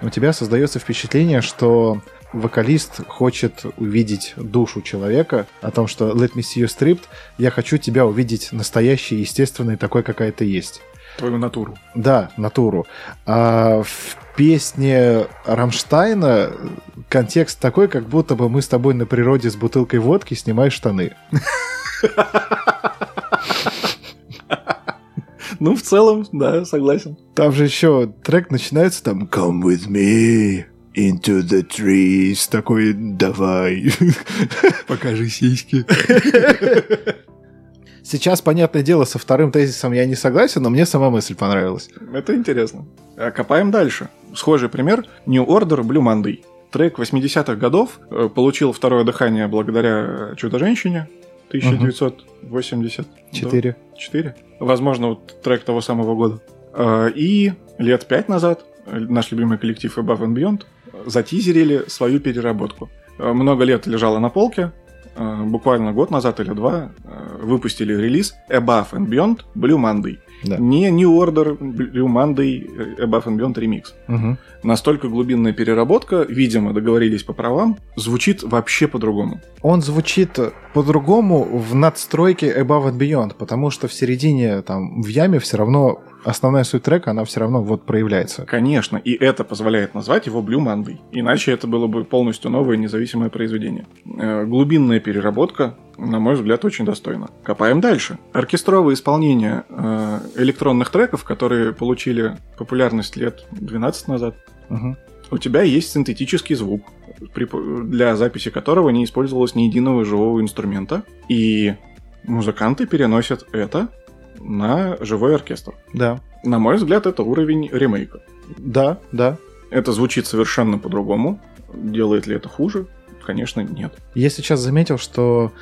у тебя создается впечатление, что вокалист хочет увидеть душу человека, о том, что «Let me see you stripped», я хочу тебя увидеть настоящей, естественной, такой, какая ты есть. Твою натуру. Да, натуру. А в песне Рамштайна контекст такой, как будто бы мы с тобой на природе с бутылкой водки снимаешь штаны. Ну, в целом, да, согласен. Там же еще трек начинается там «Come with me into the trees». Такой «давай, покажи сиськи». Сейчас, понятное дело, со вторым тезисом я не согласен, но мне сама мысль понравилась. Это интересно. А Копаем дальше. Схожий пример. New Order Blue Monday. Трек 80-х годов э, получил второе дыхание благодаря «Чудо-женщине» 1980. Четыре. 4. Возможно, вот трек того самого года. Э, И лет пять назад э, наш любимый коллектив Above and Beyond затизерили свою переработку. Э, Много лет лежала на полке, э, буквально год назад или два выпустили релиз Above and Beyond Blue Monday. Да. Не New Order Blue Monday э, Above and Beyond Remix. Мгм. Настолько глубинная переработка, видимо, договорились по правам, звучит вообще по-другому. Он звучит по-другому в надстройке Above and Beyond, потому что в середине, там, в яме все равно основная суть трека, она все равно вот проявляется. Конечно, и это позволяет назвать его Blue Monday. Иначе это было бы полностью новое независимое произведение. Э, Глубинная переработка, на мой взгляд, очень достойна. Копаем дальше. Оркестровое исполнение э, электронных треков, которые получили популярность лет 12 назад. Мгм. У тебя есть синтетический звук, для записи которого не использовалось ни единого живого инструмента. И музыканты переносят это на живой оркестр. Да. На мой взгляд, это уровень ремейка. Да, да. Это звучит совершенно по-другому. Делает ли это хуже? Конечно, нет. Я сейчас заметил, что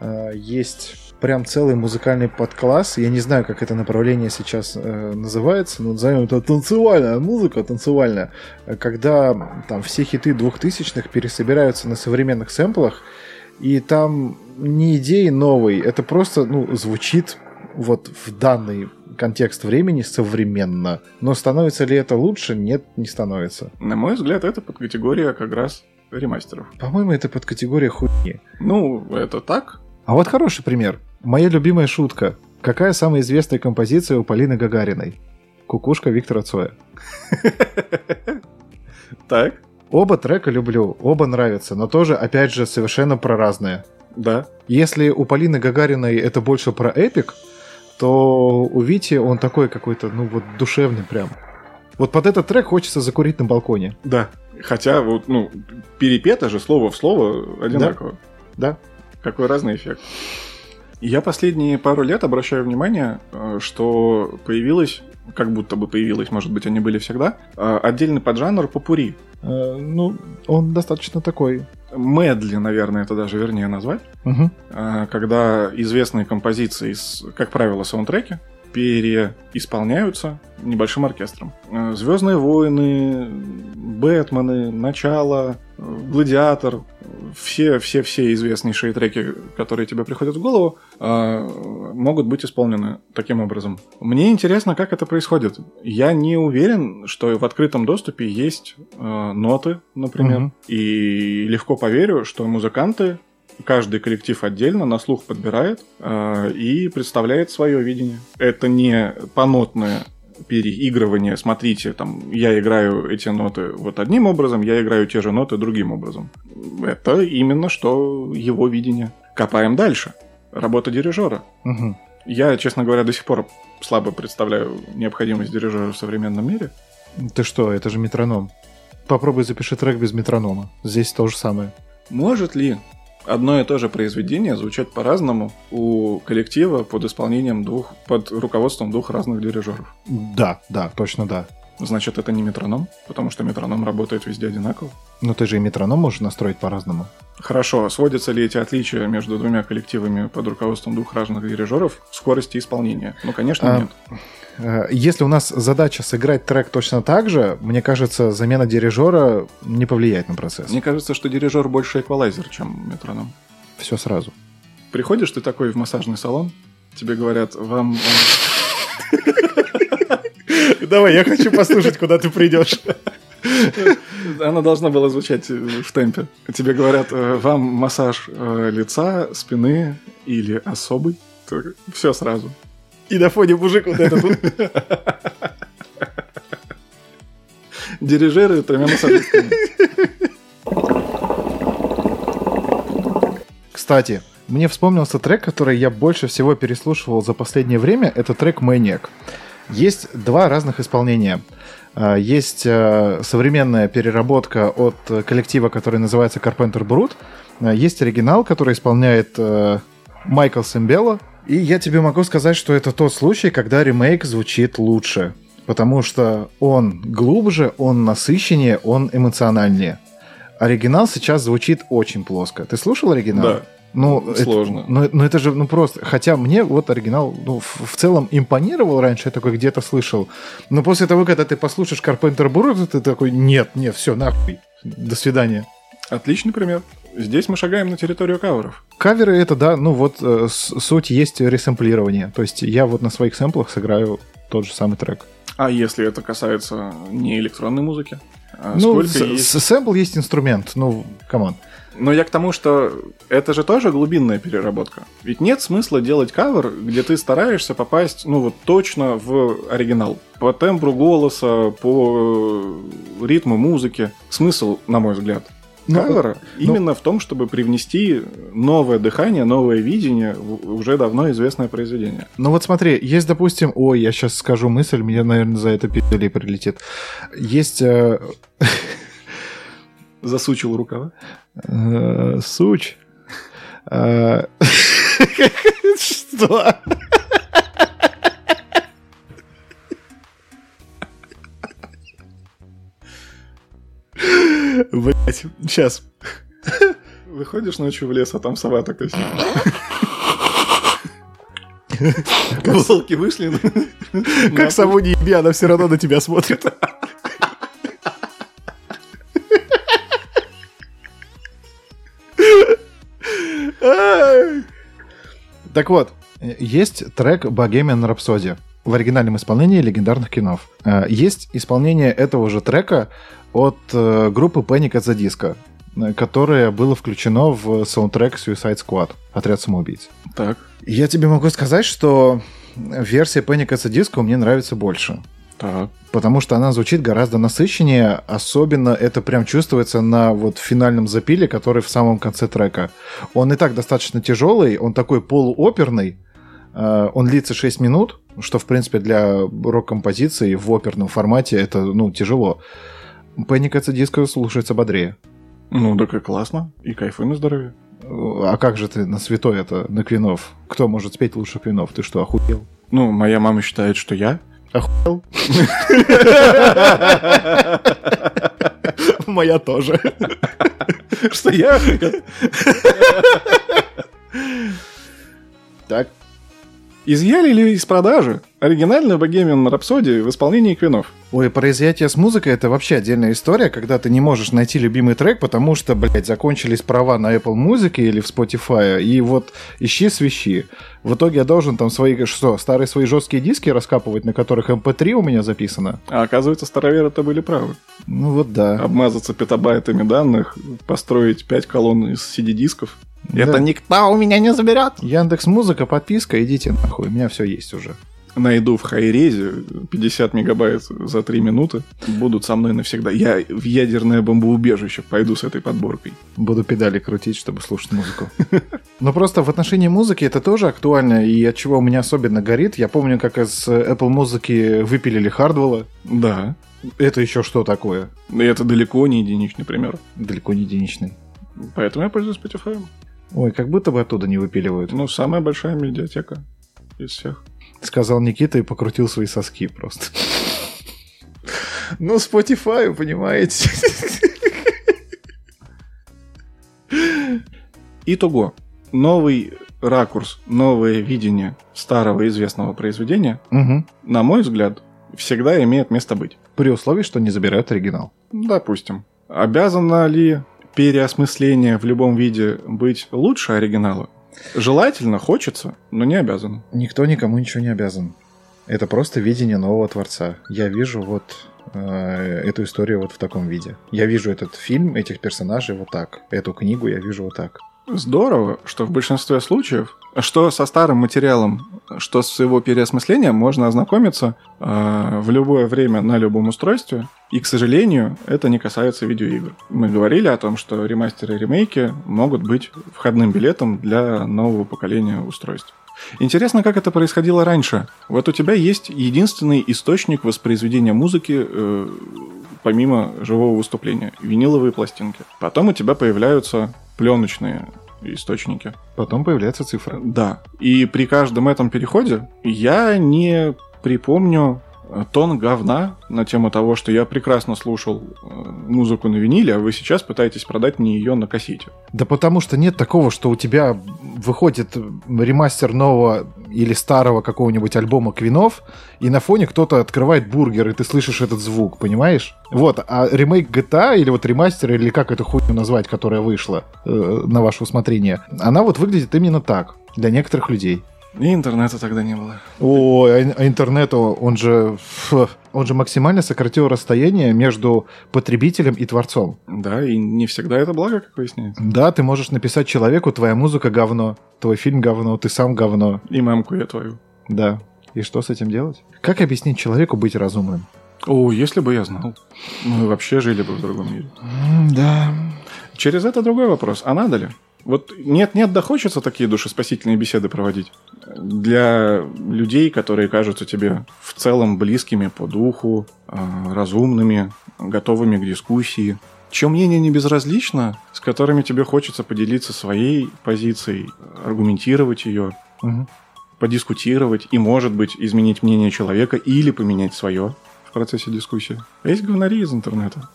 э, есть прям целый музыкальный подкласс. Я не знаю, как это направление сейчас э, называется, но назовем это танцевальная музыка, танцевальная. Когда там все хиты двухтысячных пересобираются на современных сэмплах, и там не идеи новой, это просто ну, звучит вот в данный контекст времени современно. Но становится ли это лучше? Нет, не становится. На мой взгляд, это подкатегория как раз ремастеров. По-моему, это под категория хуйни. Ну, это так. А вот хороший пример. Моя любимая шутка. Какая самая известная композиция у Полины Гагариной? Кукушка Виктора Цоя. Так, Оба трека люблю, оба нравятся, но тоже, опять же, совершенно про разные. да. Если у Полины Гагариной это больше про эпик, то у Вити он такой какой-то, ну вот, душевный прям. Вот под этот трек хочется закурить на балконе. Да. Хотя, вот, ну, перепето же слово в слово одинаково. Да? Какой разный эффект. Я последние пару лет обращаю внимание, э, что появилось, как будто бы появилось, может быть, они были всегда, э, отдельный поджанр попури. Э, ну, он достаточно такой. Медли, наверное, это даже вернее назвать. Э, когда известные композиции, как правило, саундтреки, переисполняются небольшим оркестром. Звездные войны, Бэтмены, Начало, э, Гладиатор, все, все, все известнейшие треки, которые тебе приходят в голову, э, могут быть исполнены таким образом. Мне интересно, как это происходит. Я не уверен, что в открытом доступе есть э, ноты, например, Мгм. и легко поверю, что музыканты каждый коллектив отдельно на слух подбирает э, и представляет свое видение. Это не понотное переигрывание, смотрите, там, я играю эти ноты вот одним образом, я играю те же ноты другим образом. Это именно что его видение. Копаем дальше. Работа дирижера. Мгм. Я, честно говоря, до сих пор слабо представляю необходимость дирижера в современном мире. Ты что, это же метроном. Попробуй запиши трек без метронома. Здесь то же самое. Может ли одно и то же произведение звучать по-разному у коллектива под исполнением двух, под руководством двух разных дирижеров? Да, да, точно да. Значит, это не метроном, потому что метроном работает везде одинаково. Но ты же и метроном можешь настроить по-разному. Хорошо, сводятся ли эти отличия между двумя коллективами под руководством двух разных дирижеров в скорости исполнения? Ну, конечно, А, нет. Э, Если у нас задача сыграть трек точно так же, мне кажется, замена дирижера не повлияет на процесс. Мне кажется, что дирижер больше эквалайзер, чем метроном. Все сразу. Приходишь ты такой в массажный салон, тебе говорят, вам... Давай, я хочу послушать, куда ты придешь. Она должна была звучать э, в темпе. Тебе говорят, э, вам массаж э, лица, спины или особый. Все сразу. И на фоне мужик вот этот. Дирижеры тремя массажистками. Кстати, мне вспомнился трек, который я больше всего переслушивал за последнее время. Это трек Maniac. Есть два разных исполнения. А, Есть э, современная переработка от коллектива, который называется Carpenter Brut. А, Есть оригинал, который исполняет э, Майкл Сэмбело. И я тебе могу сказать, что это тот случай, когда ремейк звучит лучше. Потому что он глубже, он насыщеннее, он эмоциональнее. Оригинал сейчас звучит очень плоско. Ты слушал оригинал? Да. Ну, это- Сложно. ну, ну, это же, ну, просто... Хотя мне вот оригинал, ну, в, в целом импонировал раньше, я такой где-то слышал. Но после того, когда ты послушаешь Карпентер Бурут, ты такой, нет, нет, все, нахуй. До свидания. Отличный пример. Здесь мы шагаем на территорию каверов. Каверы это, да, ну вот э, суть есть ресэмплирование. То есть я вот на своих сэмплах сыграю тот же самый трек. А если это касается не электронной музыки? А ну, сколько с- есть? сэмпл есть инструмент, ну, come on. Но я к тому, что это же тоже глубинная переработка. Ведь нет смысла делать кавер, где ты стараешься попасть, ну вот точно в оригинал. По тембру голоса, по э, ритму музыки. Смысл, на мой взгляд, Ну, кавера именно в том, чтобы привнести новое дыхание, новое видение в уже давно известное произведение. Ну вот смотри, есть, допустим, ой, я сейчас скажу мысль, мне, наверное, за это пиздюлей прилетит. Есть э, Засучил рукава. Э, суч. Э, Что? Блять, сейчас. Выходишь ночью в лес, а там сова такая сидит. Волки вышли. Как сову не еби, она все равно на тебя смотрит. Так вот, есть трек Bohemian Rhapsody. в оригинальном исполнении легендарных кинов. Э, Есть исполнение этого же трека от э, группы Panic at the Disco, которое было включено в саундтрек Suicide Squad, Отряд самоубийц. Так. Я тебе могу сказать, что версия Panic at the Disco мне нравится больше. Так. Потому что она звучит гораздо насыщеннее, особенно это прям чувствуется на вот финальном запиле, который в самом конце трека. Он и так достаточно тяжелый, он такой полуоперный, э, он длится 6 минут, что, в принципе, для рок-композиции в оперном формате это, ну, тяжело. Panic at the Disco слушается бодрее. Ну, так и классно. И кайфуй на здоровье. А как же ты на святой это, на Квинов? Кто может спеть лучше Квинов? Ты что, охуел? Ну, моя мама считает, что я. Охуел? Моя тоже. Что я? Так. Изъяли ли из продажи оригинальную Bohemian Rhapsody в исполнении Квинов? Ой, про изъятие с музыкой это вообще отдельная история, когда ты не можешь найти любимый трек, потому что, блядь, закончились права на Apple Music или в Spotify, и вот ищи свищи. В итоге я должен там свои, что, старые свои жесткие диски раскапывать, на которых MP3 у меня записано? А оказывается, староверы-то были правы. Ну вот да. Обмазаться петабайтами данных, построить 5 колонн из CD-дисков. Да. Это никто у меня не заберет. Яндекс Музыка, подписка, идите нахуй, у меня все есть уже. Найду в хайрезе 50 мегабайт за 3 минуты. Будут со мной навсегда. Я в ядерное бомбоубежище пойду с этой подборкой. Буду педали крутить, чтобы слушать музыку. Но просто в отношении музыки это тоже актуально, и от чего у меня особенно горит. Я помню, как из Apple музыки выпилили Хардвелла. Да. Это еще что такое? Это далеко не единичный пример. Далеко не единичный. Поэтому я пользуюсь Spotify. Ой, как будто бы оттуда не выпиливают. Ну, самая большая медиатека из всех. Сказал Никита и покрутил свои соски просто. Ну, Spotify, понимаете. Итого. Новый ракурс, новое видение старого известного произведения, Мгм. на мой взгляд, всегда имеет место быть. При условии, что не забирают оригинал. Допустим. Обязано ли переосмысление в любом виде быть лучше оригинала? Желательно, хочется, но не обязано. Никто никому ничего не обязан. Это просто видение нового творца. Я вижу вот э, эту историю вот в таком виде. Я вижу этот фильм, этих персонажей вот так. Эту книгу я вижу вот так. Здорово, что в большинстве случаев, что со старым материалом, что с его переосмыслением можно ознакомиться э, в любое время на любом устройстве. И, к сожалению, это не касается видеоигр. Мы говорили о том, что ремастеры и ремейки могут быть входным билетом для нового поколения устройств. Интересно, как это происходило раньше. Вот у тебя есть единственный источник воспроизведения музыки э, помимо живого выступления – виниловые пластинки. Потом у тебя появляются пленочные источники. Потом появляется цифра. Да. И при каждом этом переходе я не припомню э, тон говна на тему того, что я прекрасно слушал э, музыку на виниле, а вы сейчас пытаетесь продать мне ее на кассете. Да потому что нет такого, что у тебя выходит ремастер нового или старого какого-нибудь альбома Квинов, и на фоне кто-то открывает бургер, и ты слышишь этот звук, понимаешь? Вот, а ремейк GTA, или вот ремастер, или как эту хуйню назвать, которая вышла э, на ваше усмотрение, она вот выглядит именно так для некоторых людей. И интернета тогда не было. Ой, а а интернет, о, он же, он же максимально сократил расстояние между потребителем и творцом. Да, и не всегда это благо, как выясняется. Да, ты можешь написать человеку, твоя музыка говно, твой фильм говно, ты сам говно. И мамку я твою. Да. И что с этим делать? Как объяснить человеку быть разумным? О, если бы я знал. Мы вообще жили бы в другом мире. Да. Через это другой вопрос. А надо ли? Вот нет-нет, да хочется такие душеспасительные беседы проводить. Для людей, которые кажутся тебе в целом близкими по духу, э, разумными, готовыми к дискуссии. Чье мнение не безразлично, с которыми тебе хочется поделиться своей позицией, аргументировать ее, Мгм. подискутировать и, может быть, изменить мнение человека или поменять свое в процессе дискуссии. А есть говнари из интернета.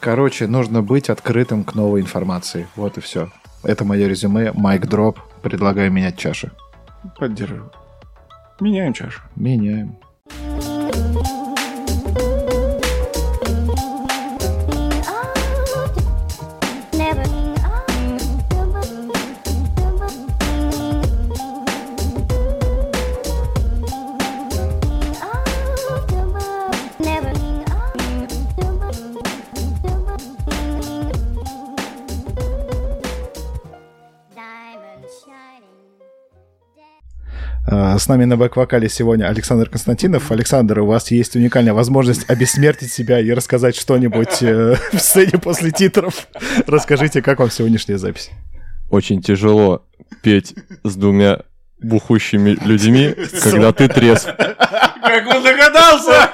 Короче, нужно быть открытым к новой информации. Вот и все. Это мое резюме. Майк дроп. Предлагаю менять чаши. Поддерживаю. Меняем чашу. Меняем. С нами на бэк-вокале сегодня Александр Константинов. Александр, у вас есть уникальная возможность обессмертить себя и рассказать что-нибудь э, в сцене после титров. Расскажите, как вам сегодняшняя запись? Очень тяжело петь с двумя бухущими людьми, когда ты трезв. Как он догадался?